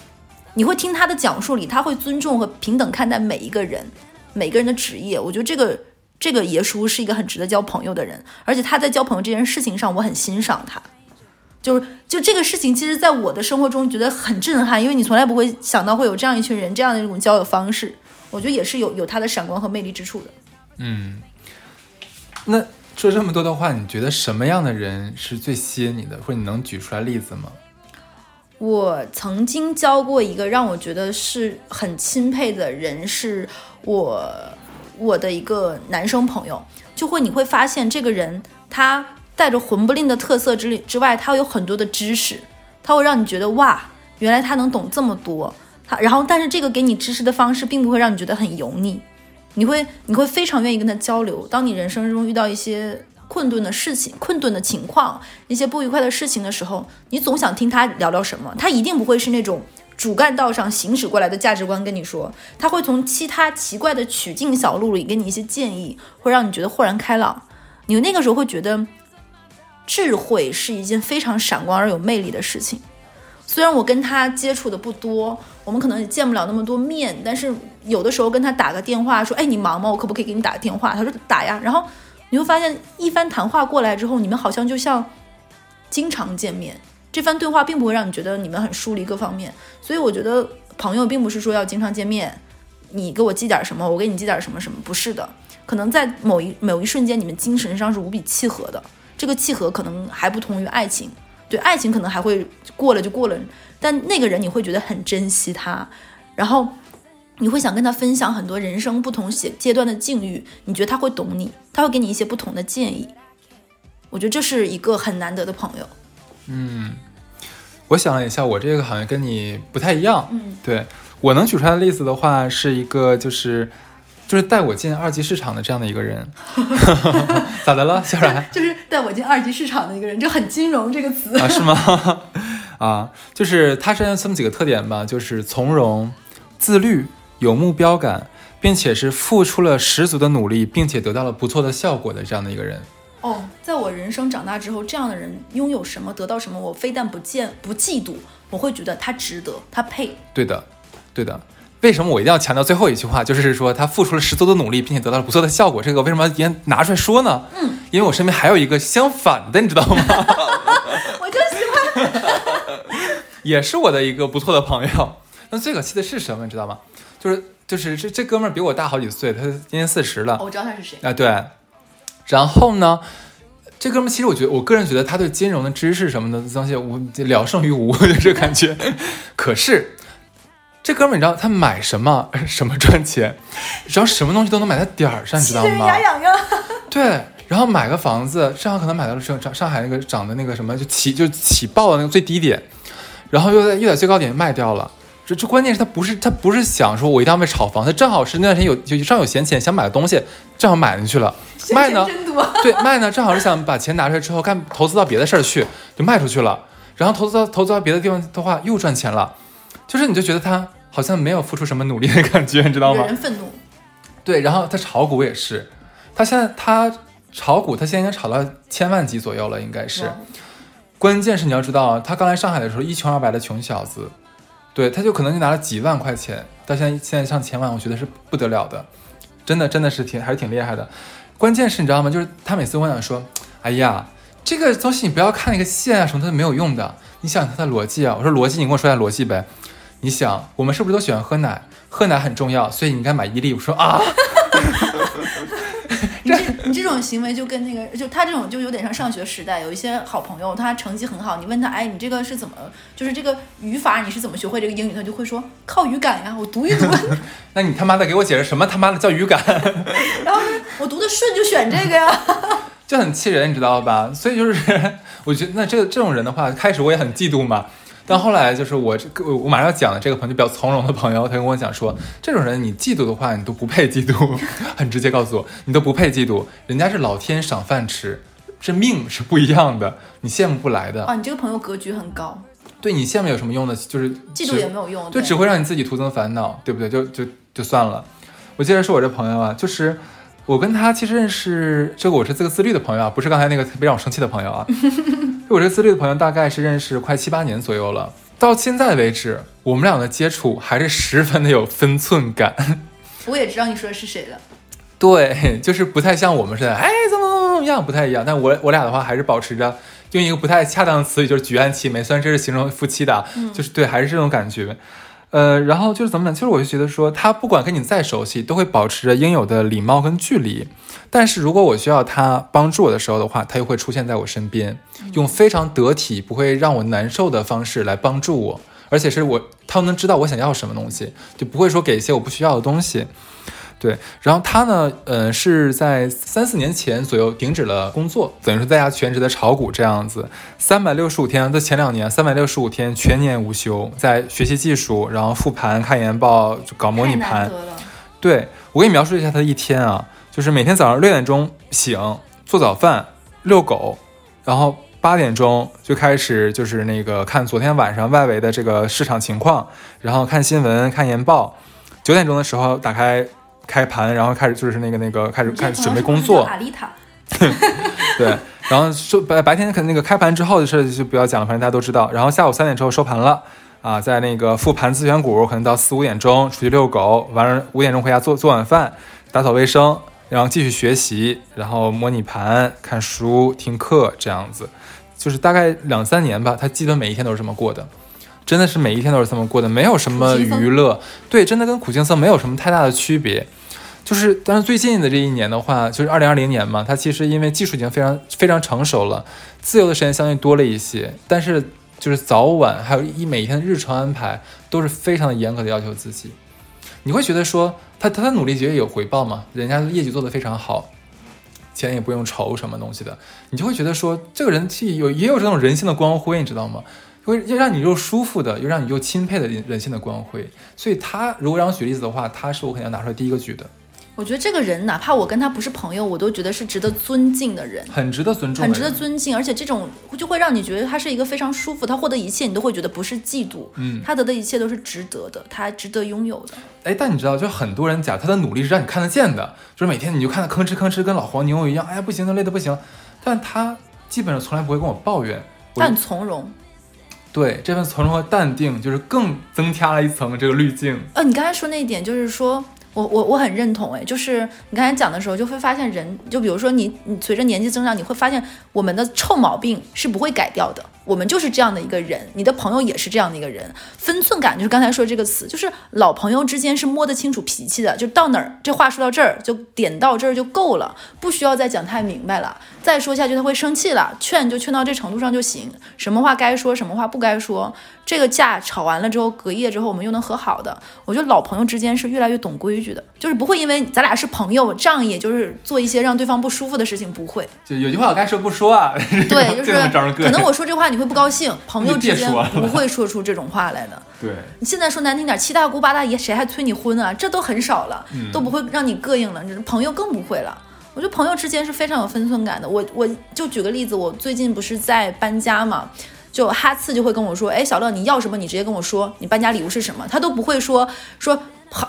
你会听他的讲述里，他会尊重和平等看待每一个人，每个人的职业。我觉得这个这个爷叔是一个很值得交朋友的人，而且他在交朋友这件事情上，我很欣赏他。就是就这个事情，其实在我的生活中觉得很震撼，因为你从来不会想到会有这样一群人，这样的一种交友方式。我觉得也是有有他的闪光和魅力之处的。嗯，那说这么多的话，你觉得什么样的人是最吸引你的，或者你能举出来例子吗？我曾经交过一个让我觉得是很钦佩的人，是我我的一个男生朋友。就会你会发现，这个人他带着混不吝的特色之之外，他有很多的知识，他会让你觉得哇，原来他能懂这么多。他然后，但是这个给你知识的方式，并不会让你觉得很油腻，你会你会非常愿意跟他交流。当你人生中遇到一些。困顿的事情、困顿的情况、一些不愉快的事情的时候，你总想听他聊聊什么。他一定不会是那种主干道上行驶过来的价值观跟你说，他会从其他奇怪的曲径小路里给你一些建议，会让你觉得豁然开朗。你那个时候会觉得，智慧是一件非常闪光而有魅力的事情。虽然我跟他接触的不多，我们可能也见不了那么多面，但是有的时候跟他打个电话说：“哎，你忙吗？我可不可以给你打个电话？”他说：“打呀。”然后。你会发现，一番谈话过来之后，你们好像就像经常见面。这番对话并不会让你觉得你们很疏离各方面。所以我觉得朋友并不是说要经常见面，你给我寄点什么，我给你寄点什么什么，不是的。可能在某一某一瞬间，你们精神上是无比契合的。这个契合可能还不同于爱情，对爱情可能还会过了就过了，但那个人你会觉得很珍惜他，然后。你会想跟他分享很多人生不同阶阶段的境遇，你觉得他会懂你，他会给你一些不同的建议。我觉得这是一个很难得的朋友。嗯，我想了一下，我这个好像跟你不太一样。嗯，对我能举出来的例子的话，是一个就是就是带我进二级市场的这样的一个人。咋的了，小冉？就是带我进二级市场的一个人，就很金融这个词啊？是吗？啊，就是他身上这么几个特点吧，就是从容、自律。有目标感，并且是付出了十足的努力，并且得到了不错的效果的这样的一个人。哦，在我人生长大之后，这样的人拥有什么，得到什么，我非但不见不嫉妒，我会觉得他值得，他配。对的，对的。为什么我一定要强调最后一句话，就是说他付出了十足的努力，并且得到了不错的效果？这个为什么要拿出来说呢？嗯，因为我身边还有一个相反的，你知道吗？我就喜欢，也是我的一个不错的朋友。那最可气的是什么，你知道吗？就是就是这这哥们儿比我大好几岁，他今年四十了。我知道他是谁啊？对。然后呢，这哥们儿其实我觉得，我个人觉得他对金融的知识什么的东西，我聊胜于无，就这感觉。可是这哥们儿，你知道他买什么什么赚钱？只要什么东西都能买在点儿上，你知道吗？牙痒痒。对，然后买个房子，正好可能买到了上上海那个涨的那个什么，就起就起爆的那个最低点，然后又在又在最高点卖掉了。这这关键是他不是他不是想说我一定要为炒房，他正好是那段时间有就正好有闲钱想买的东西，正好买进去了。卖呢？对，卖呢，正好是想把钱拿出来之后干投资到别的事儿去，就卖出去了。然后投资到投资到别的地方的话又赚钱了。就是你就觉得他好像没有付出什么努力的感觉，你知道吗？人愤怒。对，然后他炒股也是，他现在他炒股，他现在应该炒到千万级左右了，应该是。关键是你要知道，他刚来上海的时候一穷二白的穷小子，对，他就可能就拿了几万块钱，到现在现在上千万，我觉得是不得了的，真的真的是挺还是挺厉害的。关键是你知道吗？就是他每次跟我讲说，哎呀，这个东西你不要看那个线啊什么的没有用的，你想它的逻辑啊。我说逻辑，你跟我说下逻辑呗。你想，我们是不是都喜欢喝奶？喝奶很重要，所以你应该买伊利。我说啊。你这你这种行为就跟那个，就他这种就有点像上学时代，有一些好朋友，他成绩很好，你问他，哎，你这个是怎么，就是这个语法你是怎么学会这个英语？他就会说靠语感呀，我读一读。那你他妈的给我解释什么他妈的叫语感？然后我读的顺就选这个呀，就很气人，你知道吧？所以就是我觉得那这个这种人的话，开始我也很嫉妒嘛。但后来就是我这个我马上要讲的这个朋友比较从容的朋友，他跟我讲说，这种人你嫉妒的话，你都不配嫉妒，很直接告诉我，你都不配嫉妒，人家是老天赏饭吃，这命是不一样的，你羡慕不来的。啊，你这个朋友格局很高。对你羡慕有什么用呢？就是嫉妒也没有用，就只会让你自己徒增烦恼，对不对？就就就算了。我接着说我这朋友啊，就是我跟他其实认识，这个我是这个自律的朋友啊，不是刚才那个特别让我生气的朋友啊。我这个自律的朋友大概是认识快七八年左右了，到现在为止，我们俩的接触还是十分的有分寸感。我也知道你说的是谁了。对，就是不太像我们似的，哎，怎么怎么怎么样，不太一样。但我我俩的话还是保持着用一个不太恰当的词语，就是举案齐眉，虽然这是形容夫妻的，就是对，还是这种感觉。呃，然后就是怎么讲？其实我就觉得说，他不管跟你再熟悉，都会保持着应有的礼貌跟距离。但是如果我需要他帮助我的时候的话，他又会出现在我身边，用非常得体、不会让我难受的方式来帮助我，而且是我他能知道我想要什么东西，就不会说给一些我不需要的东西。对，然后他呢，呃，是在三四年前左右停止了工作，等于说在家全职的炒股这样子，三百六十五天，在前两年三百六十五天全年无休，在学习技术，然后复盘、看研报、搞模拟盘。对我给你描述一下他的一天啊，就是每天早上六点钟醒，做早饭、遛狗，然后八点钟就开始就是那个看昨天晚上外围的这个市场情况，然后看新闻、看研报，九点钟的时候打开。开盘，然后开始就是那个那个开始开始准备工作。阿丽塔。对，然后收白白天可能那个开盘之后的事就不要讲了，反正大家都知道。然后下午三点之后收盘了啊，在那个复盘自选股，可能到四五点钟出去遛狗，完了五点钟回家做做晚饭，打扫卫生，然后继续学习，然后模拟盘、看书、听课这样子，就是大概两三年吧。他基本每一天都是这么过的。真的是每一天都是这么过的，没有什么娱乐，对，真的跟苦行僧没有什么太大的区别。就是，但是最近的这一年的话，就是二零二零年嘛，它其实因为技术已经非常非常成熟了，自由的时间相对多了一些。但是就是早晚还有一每天的日程安排都是非常的严格的要求自己。你会觉得说他他的努力绝对有回报吗？人家业绩做得非常好，钱也不用愁什么东西的，你就会觉得说这个人气有也有这种人性的光辉，你知道吗？会又让你又舒服的，又让你又钦佩的人人性的光辉。所以他如果让我举例子的话，他是我肯定要拿出来第一个举的。我觉得这个人，哪怕我跟他不是朋友，我都觉得是值得尊敬的人，很值得尊重，很值得尊敬。而且这种就会让你觉得他是一个非常舒服，他获得一切你都会觉得不是嫉妒，嗯，他得的一切都是值得的，他值得拥有的。哎，但你知道，就很多人讲他的努力是让你看得见的，就是每天你就看他吭哧吭哧跟老黄牛一样，哎呀不行，他累得不行，但他基本上从来不会跟我抱怨，但从容。对，这份从容和淡定，就是更增加了一层这个滤镜。呃，你刚才说那一点，就是说我我我很认同，哎，就是你刚才讲的时候，就会发现人，就比如说你你随着年纪增长，你会发现我们的臭毛病是不会改掉的。我们就是这样的一个人，你的朋友也是这样的一个人，分寸感就是刚才说这个词，就是老朋友之间是摸得清楚脾气的，就到哪儿这话说到这儿就点到这儿就够了，不需要再讲太明白了，再说下去他会生气了，劝就劝到这程度上就行，什么话该说，什么话不该说。这个架吵完了之后，隔夜之后我们又能和好的。我觉得老朋友之间是越来越懂规矩的，就是不会因为咱俩是朋友，仗义就是做一些让对方不舒服的事情，不会。就有句话我该说不说啊。对，就是 可能我说这话你会不高兴，朋友之间不会说出这种话来的。对，你现在说难听点，七大姑八大姨谁还催你婚啊？这都很少了，都不会让你膈应了。这朋友更不会了。我觉得朋友之间是非常有分寸感的。我我就举个例子，我最近不是在搬家嘛。就哈次就会跟我说，哎，小乐你要什么你直接跟我说，你搬家礼物是什么，他都不会说说。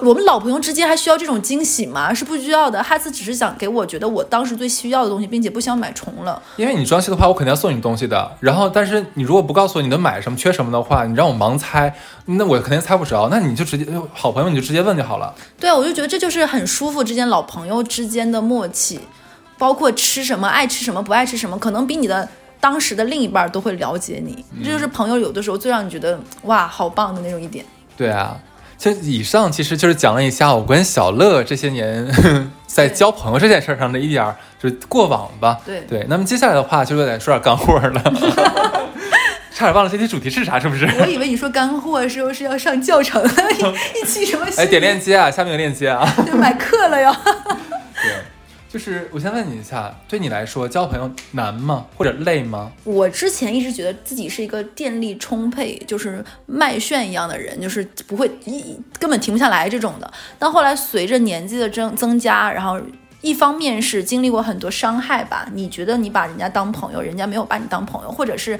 我们老朋友之间还需要这种惊喜吗？是不需要的。哈斯只是想给我觉得我当时最需要的东西，并且不想买重了。因为你装修的话，我肯定要送你东西的。然后，但是你如果不告诉我你能买什么、缺什么的话，你让我盲猜，那我肯定猜不着。那你就直接好朋友，你就直接问就好了。对啊，我就觉得这就是很舒服之间老朋友之间的默契，包括吃什么、爱吃什么、不爱吃什么，可能比你的当时的另一半都会了解你。这就是朋友有的时候最让你觉得哇，好棒的那种一点。对啊。其实以上其实就是讲了一下我跟小乐这些年 在交朋友这件事上的一点儿就是过往吧。对对，那么接下来的话就有点说点干货了，差点忘了这期主题是啥，是不是？我以为你说干货的时候是要上教程，一期什么？哎，点链接啊，下面有链接啊，就买课了呀。就是我先问你一下，对你来说交朋友难吗，或者累吗？我之前一直觉得自己是一个电力充沛，就是麦旋一样的人，就是不会一根本停不下来这种的。但后来随着年纪的增增加，然后一方面是经历过很多伤害吧，你觉得你把人家当朋友，人家没有把你当朋友，或者是。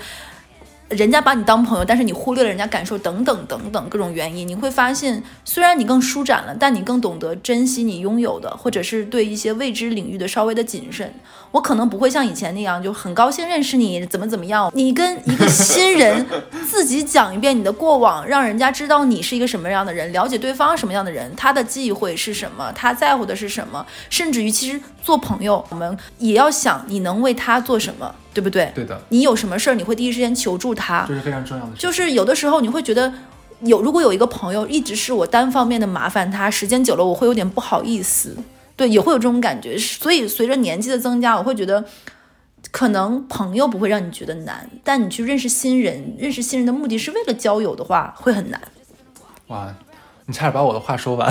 人家把你当朋友，但是你忽略了人家感受，等等等等各种原因，你会发现，虽然你更舒展了，但你更懂得珍惜你拥有的，或者是对一些未知领域的稍微的谨慎。我可能不会像以前那样，就很高兴认识你，怎么怎么样。你跟一个新人自己讲一遍你的过往，让人家知道你是一个什么样的人，了解对方什么样的人，他的忌讳是什么，他在乎的是什么，甚至于其实做朋友，我们也要想你能为他做什么，对不对？对的。你有什么事儿，你会第一时间求助他，这是非常重要的。就是有的时候你会觉得，有如果有一个朋友一直是我单方面的麻烦他，时间久了我会有点不好意思。对，也会有这种感觉，所以随着年纪的增加，我会觉得，可能朋友不会让你觉得难，但你去认识新人，认识新人的目的是为了交友的话，会很难。哇，你差点把我的话说完。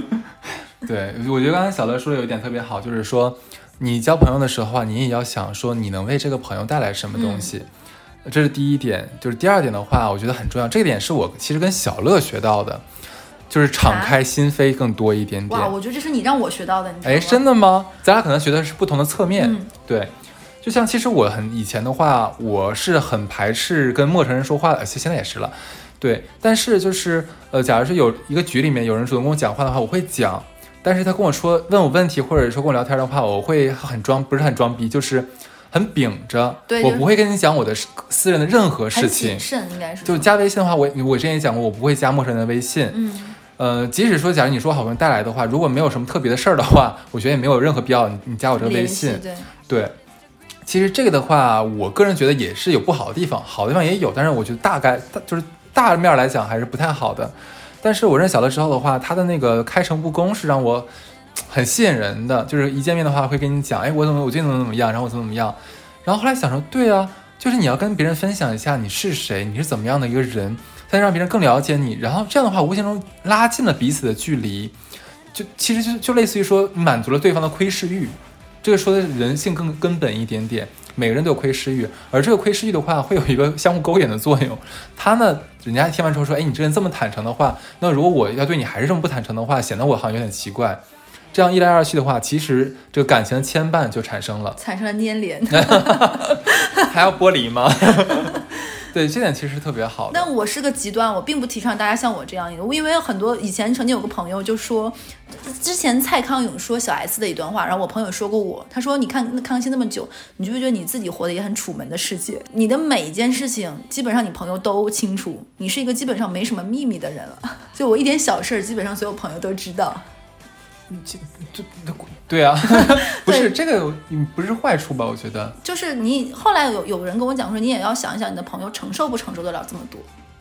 对，我觉得刚才小乐说的有一点特别好，就是说，你交朋友的时候啊，你也要想说，你能为这个朋友带来什么东西，这是第一点。就是第二点的话，我觉得很重要，这个点是我其实跟小乐学到的。就是敞开心扉更多一点点。哇，我觉得这是你让我学到的。哎，真的吗？咱俩可能学的是不同的侧面。对，就像其实我很以前的话，我是很排斥跟陌生人说话的，现在也是了。对，但是就是呃，假如说有一个局里面有人主动跟我讲话的话，我会讲。但是他跟我说问我问题，或者说跟我聊天的话，我会很装，不是很装逼，就是很秉着。对，我不会跟你讲我的私人的任何事情。谨慎应该是。就加微信的话，我我之前也讲过，我不会加陌生人的微信。嗯。呃，即使说，假如你说好朋友带来的话，如果没有什么特别的事儿的话，我觉得也没有任何必要你你加我这个微信。对对，其实这个的话，我个人觉得也是有不好的地方，好的地方也有，但是我觉得大概就是大面来讲还是不太好的。但是我认小乐之后的话，他的那个开诚布公是让我 很吸引人的，就是一见面的话会跟你讲，哎，我怎么我最近怎么怎么样，然后我怎么怎么样，然后后来想说，对啊，就是你要跟别人分享一下你是谁，你是怎么样的一个人。再让别人更了解你，然后这样的话，无形中拉近了彼此的距离，就其实就就类似于说满足了对方的窥视欲。这个说的人性更根本一点点，每个人都有窥视欲，而这个窥视欲的话，会有一个相互勾引的作用。他呢，人家听完之后说，哎，你这人这么坦诚的话，那如果我要对你还是这么不坦诚的话，显得我好像有点奇怪。这样一来二去的话，其实这个感情的牵绊就产生了，产生了粘连，还要剥离吗？对，这点其实特别好。但我是个极端，我并不提倡大家像我这样一个。因为很多以前曾经有个朋友就说，之前蔡康永说小 S 的一段话，然后我朋友说过我，他说你看康熙那么久，你觉不觉得你自己活得也很楚门的世界？你的每一件事情，基本上你朋友都清楚，你是一个基本上没什么秘密的人了。就我一点小事儿，基本上所有朋友都知道。这这对啊，不是这个，不是坏处吧？我觉得就是你后来有有人跟我讲说，你也要想一想你的朋友承受不承受得了这么多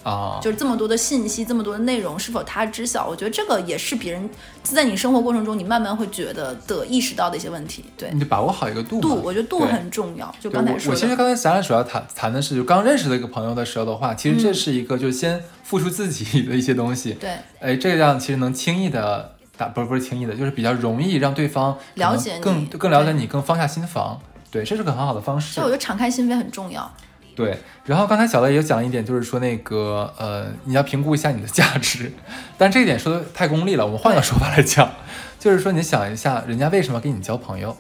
啊，就是这么多的信息，这么多的内容，是否他知晓？我觉得这个也是别人在你生活过程中，你慢慢会觉得的意识到的一些问题。对，你就把握好一个度，度，我觉得度很重要。就刚才说，我其实刚才咱俩主要谈谈的是，就刚认识的一个朋友的时候的话，其实这是一个就先付出自己的一些东西。对，哎，这样其实能轻易的。打不是不是轻易的，就是比较容易让对方了解更更了解你，更放下心防。对，这是个很好的方式。所以我觉得敞开心扉很重要。对，然后刚才小乐也讲了一点，就是说那个呃，你要评估一下你的价值。但这一点说的太功利了，我们换个说法来讲，就是说你想一下，人家为什么跟你交朋友？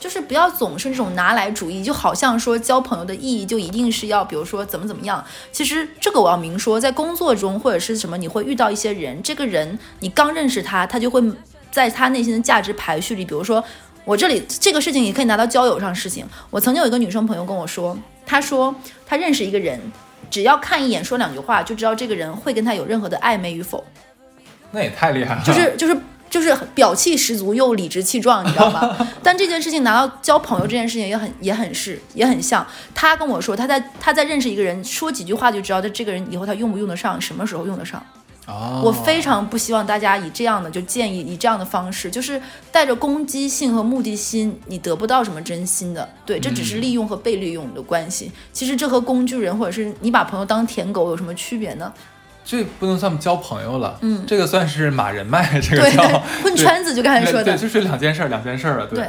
就是不要总是这种拿来主义，就好像说交朋友的意义就一定是要，比如说怎么怎么样。其实这个我要明说，在工作中或者是什么，你会遇到一些人，这个人你刚认识他，他就会在他内心的价值排序里，比如说我这里这个事情也可以拿到交友上事情。我曾经有一个女生朋友跟我说，她说她认识一个人，只要看一眼说两句话，就知道这个人会跟他有任何的暧昧与否。那也太厉害了，就是就是。就是表气十足又理直气壮，你知道吗？但这件事情拿到交朋友这件事情也很也很是也很像。他跟我说，他在他在认识一个人，说几句话就知道他这个人以后他用不用得上，什么时候用得上。哦，我非常不希望大家以这样的就建议以这样的方式，就是带着攻击性和目的心，你得不到什么真心的。对，这只是利用和被利用的关系。其实这和工具人或者是你把朋友当舔狗有什么区别呢？这不能算交朋友了，嗯，这个算是马人脉，这个叫 混圈子，就刚才说的，对，就是两件事，两件事了，对。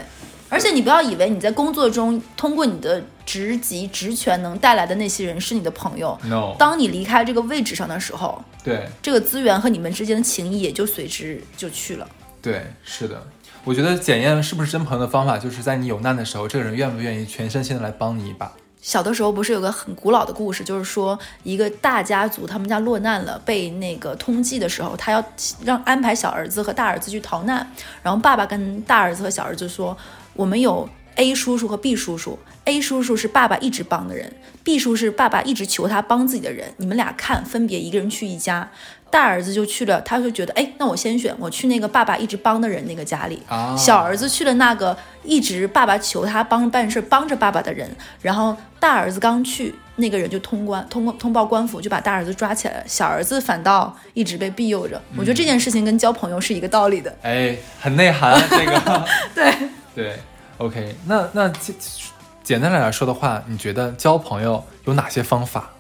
而且你不要以为你在工作中通过你的职级、职权能带来的那些人是你的朋友，no。当你离开这个位置上的时候，对，这个资源和你们之间的情谊也就随之就去了。对，是的，我觉得检验是不是真朋友的方法，就是在你有难的时候，这个人愿不愿意全身心的来帮你一把。小的时候不是有个很古老的故事，就是说一个大家族他们家落难了，被那个通缉的时候，他要让安排小儿子和大儿子去逃难，然后爸爸跟大儿子和小儿子说：“我们有 A 叔叔和 B 叔叔，A 叔叔是爸爸一直帮的人，B 叔是爸爸一直求他帮自己的人，你们俩看，分别一个人去一家。”大儿子就去了，他就觉得，哎，那我先选，我去那个爸爸一直帮的人那个家里。啊小儿子去了那个一直爸爸求他帮办事、帮着爸爸的人。然后大儿子刚去，那个人就通关，通过通报官府，就把大儿子抓起来了。小儿子反倒一直被庇佑着。我觉得这件事情跟交朋友是一个道理的。哎，很内涵这个。对对，OK，那那简简单来说的话，你觉得交朋友有哪些方法？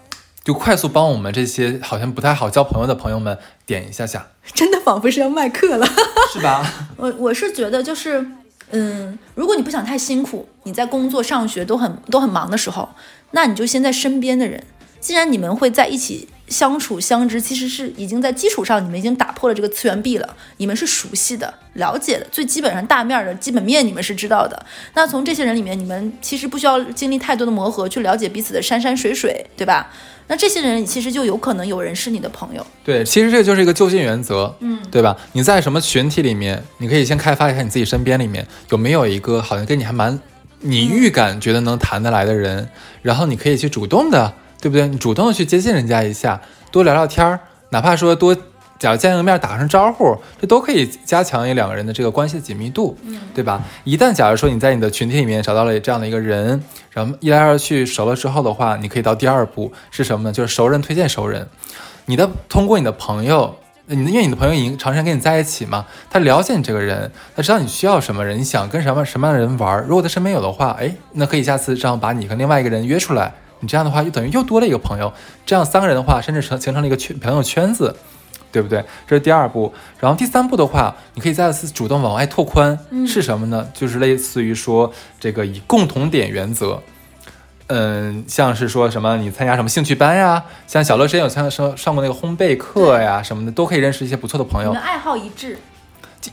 就快速帮我们这些好像不太好交朋友的朋友们点一下下，真的仿佛是要卖课了，是吧？我我是觉得就是，嗯，如果你不想太辛苦，你在工作、上学都很都很忙的时候，那你就先在身边的人，既然你们会在一起。相处相知，其实是已经在基础上，你们已经打破了这个次元壁了。你们是熟悉的、了解的，最基本上大面的基本面你们是知道的。那从这些人里面，你们其实不需要经历太多的磨合，去了解彼此的山山水水，对吧？那这些人其实就有可能有人是你的朋友。对，其实这就是一个就近原则，嗯，对吧？你在什么群体里面，你可以先开发一下你自己身边里面有没有一个好像跟你还蛮，你预感觉得能谈得来的人，然后你可以去主动的。对不对？你主动的去接近人家一下，多聊聊天儿，哪怕说多，假如见个面打声招呼，这都可以加强一两个人的这个关系的紧密度，对吧？一旦假如说你在你的群体里面找到了这样的一个人，然后一来二去熟了之后的话，你可以到第二步是什么呢？就是熟人推荐熟人。你的通过你的朋友，你因为你的朋友已经长时间跟你在一起嘛，他了解你这个人，他知道你需要什么人，你想跟什么什么样的人玩。如果他身边有的话，哎，那可以下次这样把你和另外一个人约出来。你这样的话，就等于又多了一个朋友，这样三个人的话，甚至成形成了一个圈朋友圈子，对不对？这是第二步。然后第三步的话，你可以再次主动往外拓宽，是什么呢？就是类似于说这个以共同点原则，嗯，像是说什么你参加什么兴趣班呀，像小乐之前有参上上过那个烘焙课呀什么的，都可以认识一些不错的朋友。你们爱好一致。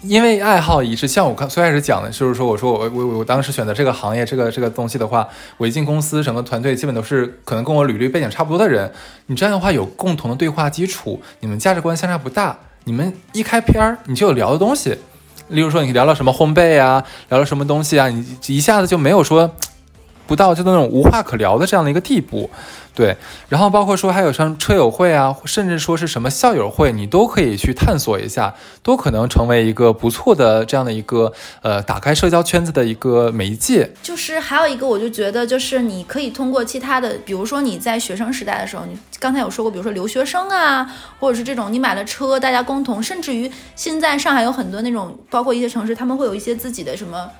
因为爱好一致，像我刚最开始讲的，就是说，我说我我我当时选择这个行业，这个这个东西的话，我一进公司，整个团队基本都是可能跟我履历背景差不多的人。你这样的话有共同的对话基础，你们价值观相差不大，你们一开篇儿你就有聊的东西。例如说，你聊聊什么烘焙啊，聊聊什么东西啊，你一下子就没有说不到就那种无话可聊的这样的一个地步。对，然后包括说还有像车友会啊，甚至说是什么校友会，你都可以去探索一下，都可能成为一个不错的这样的一个呃打开社交圈子的一个媒介。就是还有一个，我就觉得就是你可以通过其他的，比如说你在学生时代的时候，你刚才有说过，比如说留学生啊，或者是这种你买了车，大家共同，甚至于现在上海有很多那种，包括一些城市，他们会有一些自己的什么。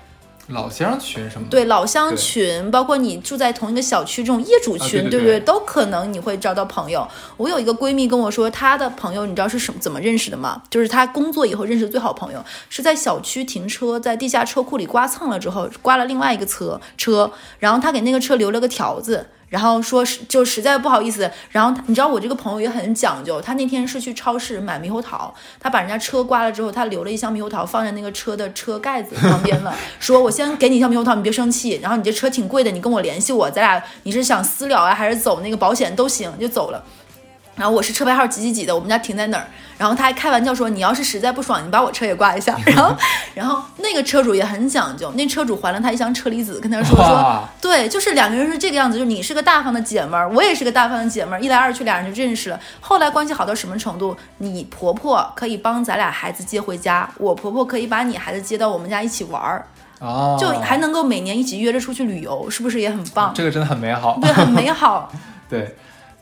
老乡群什么？对，老乡群，包括你住在同一个小区这种业主群，对不对？都可能你会找到朋友。我有一个闺蜜跟我说，她的朋友你知道是什么怎么认识的吗？就是她工作以后认识的最好朋友，是在小区停车，在地下车库里刮蹭了之后，刮了另外一个车车，然后她给那个车留了个条子，然后说是就实在不好意思，然后你知道我这个朋友也很讲究，他那天是去超市买猕猴桃，他把人家车刮了之后，他留了一箱猕猴桃放在那个车的车盖子旁边了，说我先给你一箱猕猴桃，你别生气，然后你这车挺贵的，你跟我联系我，咱俩你是想私了啊，还是走那个保险都行，就走了。然后我是车牌号几几几的，我们家停在哪儿？然后他还开玩笑说：“你要是实在不爽，你把我车也挂一下。”然后，然后那个车主也很讲究，那车主还了他一箱车厘子，跟他说说：“对，就是两个人是这个样子，就是你是个大方的姐们儿，我也是个大方的姐们儿，一来二去俩人就认识了。后来关系好到什么程度？你婆婆可以帮咱俩孩子接回家，我婆婆可以把你孩子接到我们家一起玩儿，哦，就还能够每年一起约着出去旅游，是不是也很棒？这个真的很美好，对，很美好。对。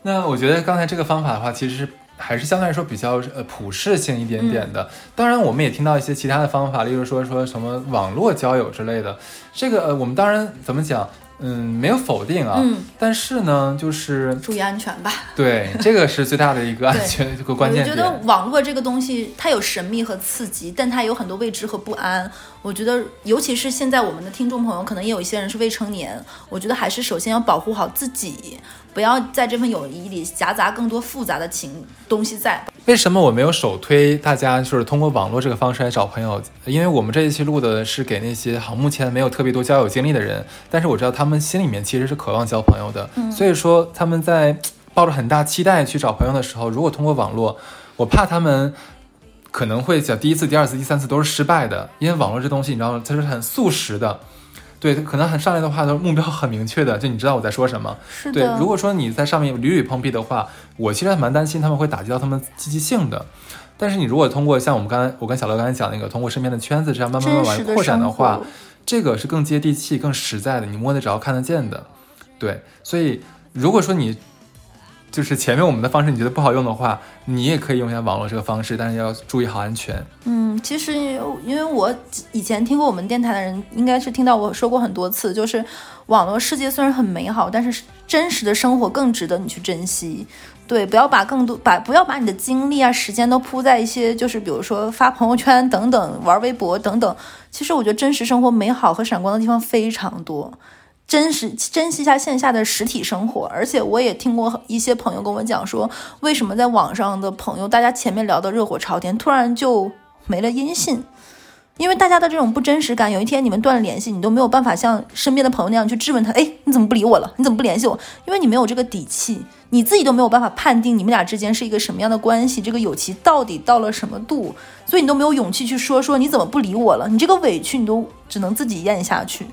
那我觉得刚才这个方法的话，其实还是相对来说比较呃普适性一点点的。当然，我们也听到一些其他的方法，例如说说什么网络交友之类的。这个呃，我们当然怎么讲，嗯，没有否定啊。嗯。但是呢，就是注意安全吧。对，这个是最大的一个 安全这个关键点。我觉得网络这个东西，它有神秘和刺激，但它有很多未知和不安。我觉得，尤其是现在我们的听众朋友，可能也有一些人是未成年。我觉得还是首先要保护好自己。不要在这份友谊里夹杂更多复杂的情东西在。为什么我没有首推大家就是通过网络这个方式来找朋友？因为我们这一期录的是给那些好目前没有特别多交友经历的人，但是我知道他们心里面其实是渴望交朋友的。嗯，所以说他们在抱着很大期待去找朋友的时候，如果通过网络，我怕他们可能会讲第一次、第二次、第三次都是失败的，因为网络这东西你知道它是很速食的。对，可能很上来的话，都目标很明确的，就你知道我在说什么。是。对，如果说你在上面屡屡碰壁的话，我其实还蛮担心他们会打击到他们积极性的。但是你如果通过像我们刚才我跟小乐刚才讲那个，通过身边的圈子这样慢慢慢慢扩展的话，这个是更接地气、更实在的，你摸得着、看得见的。对，所以如果说你。就是前面我们的方式你觉得不好用的话，你也可以用一下网络这个方式，但是要注意好安全。嗯，其实因为我以前听过我们电台的人，应该是听到我说过很多次，就是网络世界虽然很美好，但是真实的生活更值得你去珍惜。对，不要把更多把不要把你的精力啊、时间都扑在一些就是比如说发朋友圈等等、玩微博等等。其实我觉得真实生活美好和闪光的地方非常多。真实珍惜一下线下的实体生活，而且我也听过一些朋友跟我讲说，为什么在网上的朋友，大家前面聊的热火朝天，突然就没了音信？因为大家的这种不真实感，有一天你们断了联系，你都没有办法像身边的朋友那样去质问他，哎，你怎么不理我了？你怎么不联系我？因为你没有这个底气，你自己都没有办法判定你们俩之间是一个什么样的关系，这个友情到底到了什么度，所以你都没有勇气去说说你怎么不理我了？你这个委屈你都只能自己咽下去。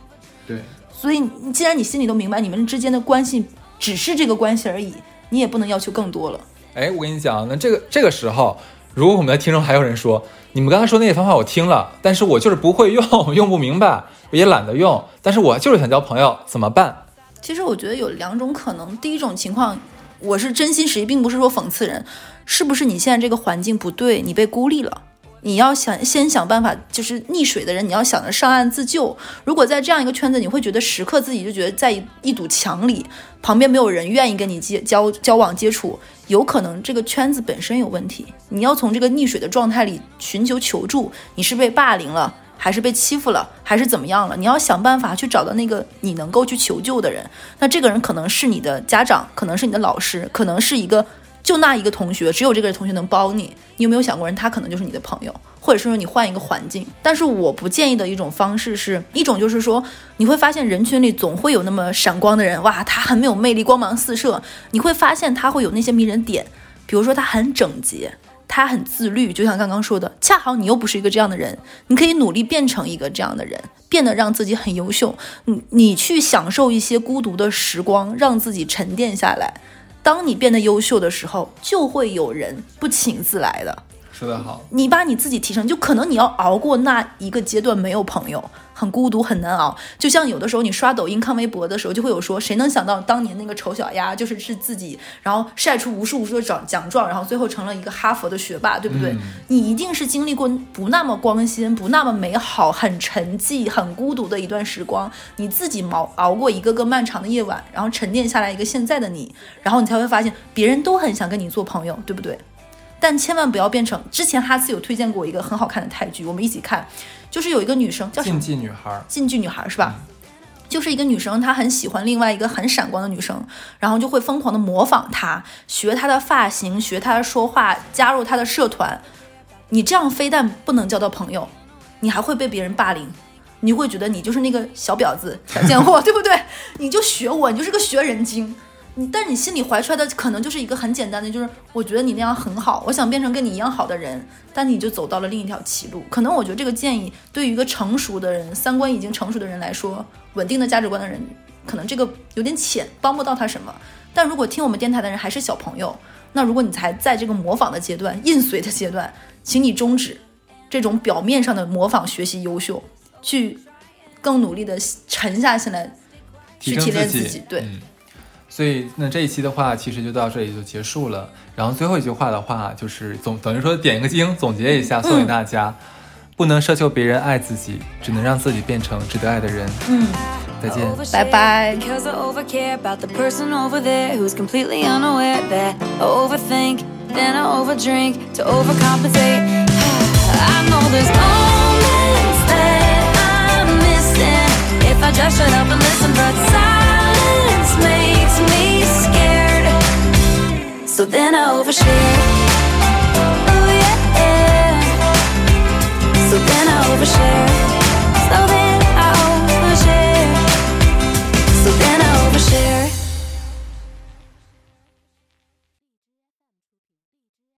对。所以，既然你心里都明白你们之间的关系只是这个关系而已，你也不能要求更多了。哎，我跟你讲，那这个这个时候，如果我们的听众还有人说，你们刚才说那些方法我听了，但是我就是不会用，用不明白，我也懒得用，但是我就是想交朋友，怎么办？其实我觉得有两种可能，第一种情况，我是真心实意，并不是说讽刺人，是不是你现在这个环境不对，你被孤立了？你要想先想办法，就是溺水的人，你要想着上岸自救。如果在这样一个圈子，你会觉得时刻自己就觉得在一堵墙里，旁边没有人愿意跟你接交交往接触，有可能这个圈子本身有问题。你要从这个溺水的状态里寻求求助，你是被霸凌了，还是被欺负了，还是怎么样了？你要想办法去找到那个你能够去求救的人。那这个人可能是你的家长，可能是你的老师，可能是一个。就那一个同学，只有这个同学能帮你。你有没有想过，人他可能就是你的朋友，或者是说你换一个环境？但是我不建议的一种方式是一种，就是说你会发现人群里总会有那么闪光的人，哇，他很没有魅力，光芒四射。你会发现他会有那些迷人点，比如说他很整洁，他很自律，就像刚刚说的，恰好你又不是一个这样的人，你可以努力变成一个这样的人，变得让自己很优秀。你你去享受一些孤独的时光，让自己沉淀下来。当你变得优秀的时候，就会有人不请自来的。说得好，你把你自己提升，就可能你要熬过那一个阶段，没有朋友。很孤独，很难熬。就像有的时候你刷抖音、看微博的时候，就会有说，谁能想到当年那个丑小鸭，就是是自己，然后晒出无数无数的奖奖状，然后最后成了一个哈佛的学霸，对不对？你一定是经历过不那么光鲜、不那么美好、很沉寂、很孤独的一段时光，你自己熬熬过一个个漫长的夜晚，然后沉淀下来一个现在的你，然后你才会发现，别人都很想跟你做朋友，对不对？但千万不要变成之前哈斯有推荐过一个很好看的泰剧，我们一起看，就是有一个女生叫禁忌女孩，禁忌女孩是吧？就是一个女生，她很喜欢另外一个很闪光的女生，然后就会疯狂的模仿她，学她的发型，学她的说话，加入她的社团。你这样非但不能交到朋友，你还会被别人霸凌，你会觉得你就是那个小婊子、小贱货，对不对？你就学我，你就是个学人精。你但是你心里怀出来的可能就是一个很简单的，就是我觉得你那样很好，我想变成跟你一样好的人，但你就走到了另一条歧路。可能我觉得这个建议对于一个成熟的人、三观已经成熟的人来说，稳定的价值观的人，可能这个有点浅，帮不到他什么。但如果听我们电台的人还是小朋友，那如果你才在这个模仿的阶段、印随的阶段，请你终止这种表面上的模仿、学习优秀，去更努力的沉下心来，去提炼自己。对。所以，那这一期的话，其实就到这里就结束了。然后最后一句话的话，就是总等于说点一个睛，总结一下，送给大家：不能奢求别人爱自己，只能让自己变成值得爱的人。嗯，再见，拜拜。gets me scared. So then I overshare. Oh yeah, yeah. So then I overshare. So then I overshare. So then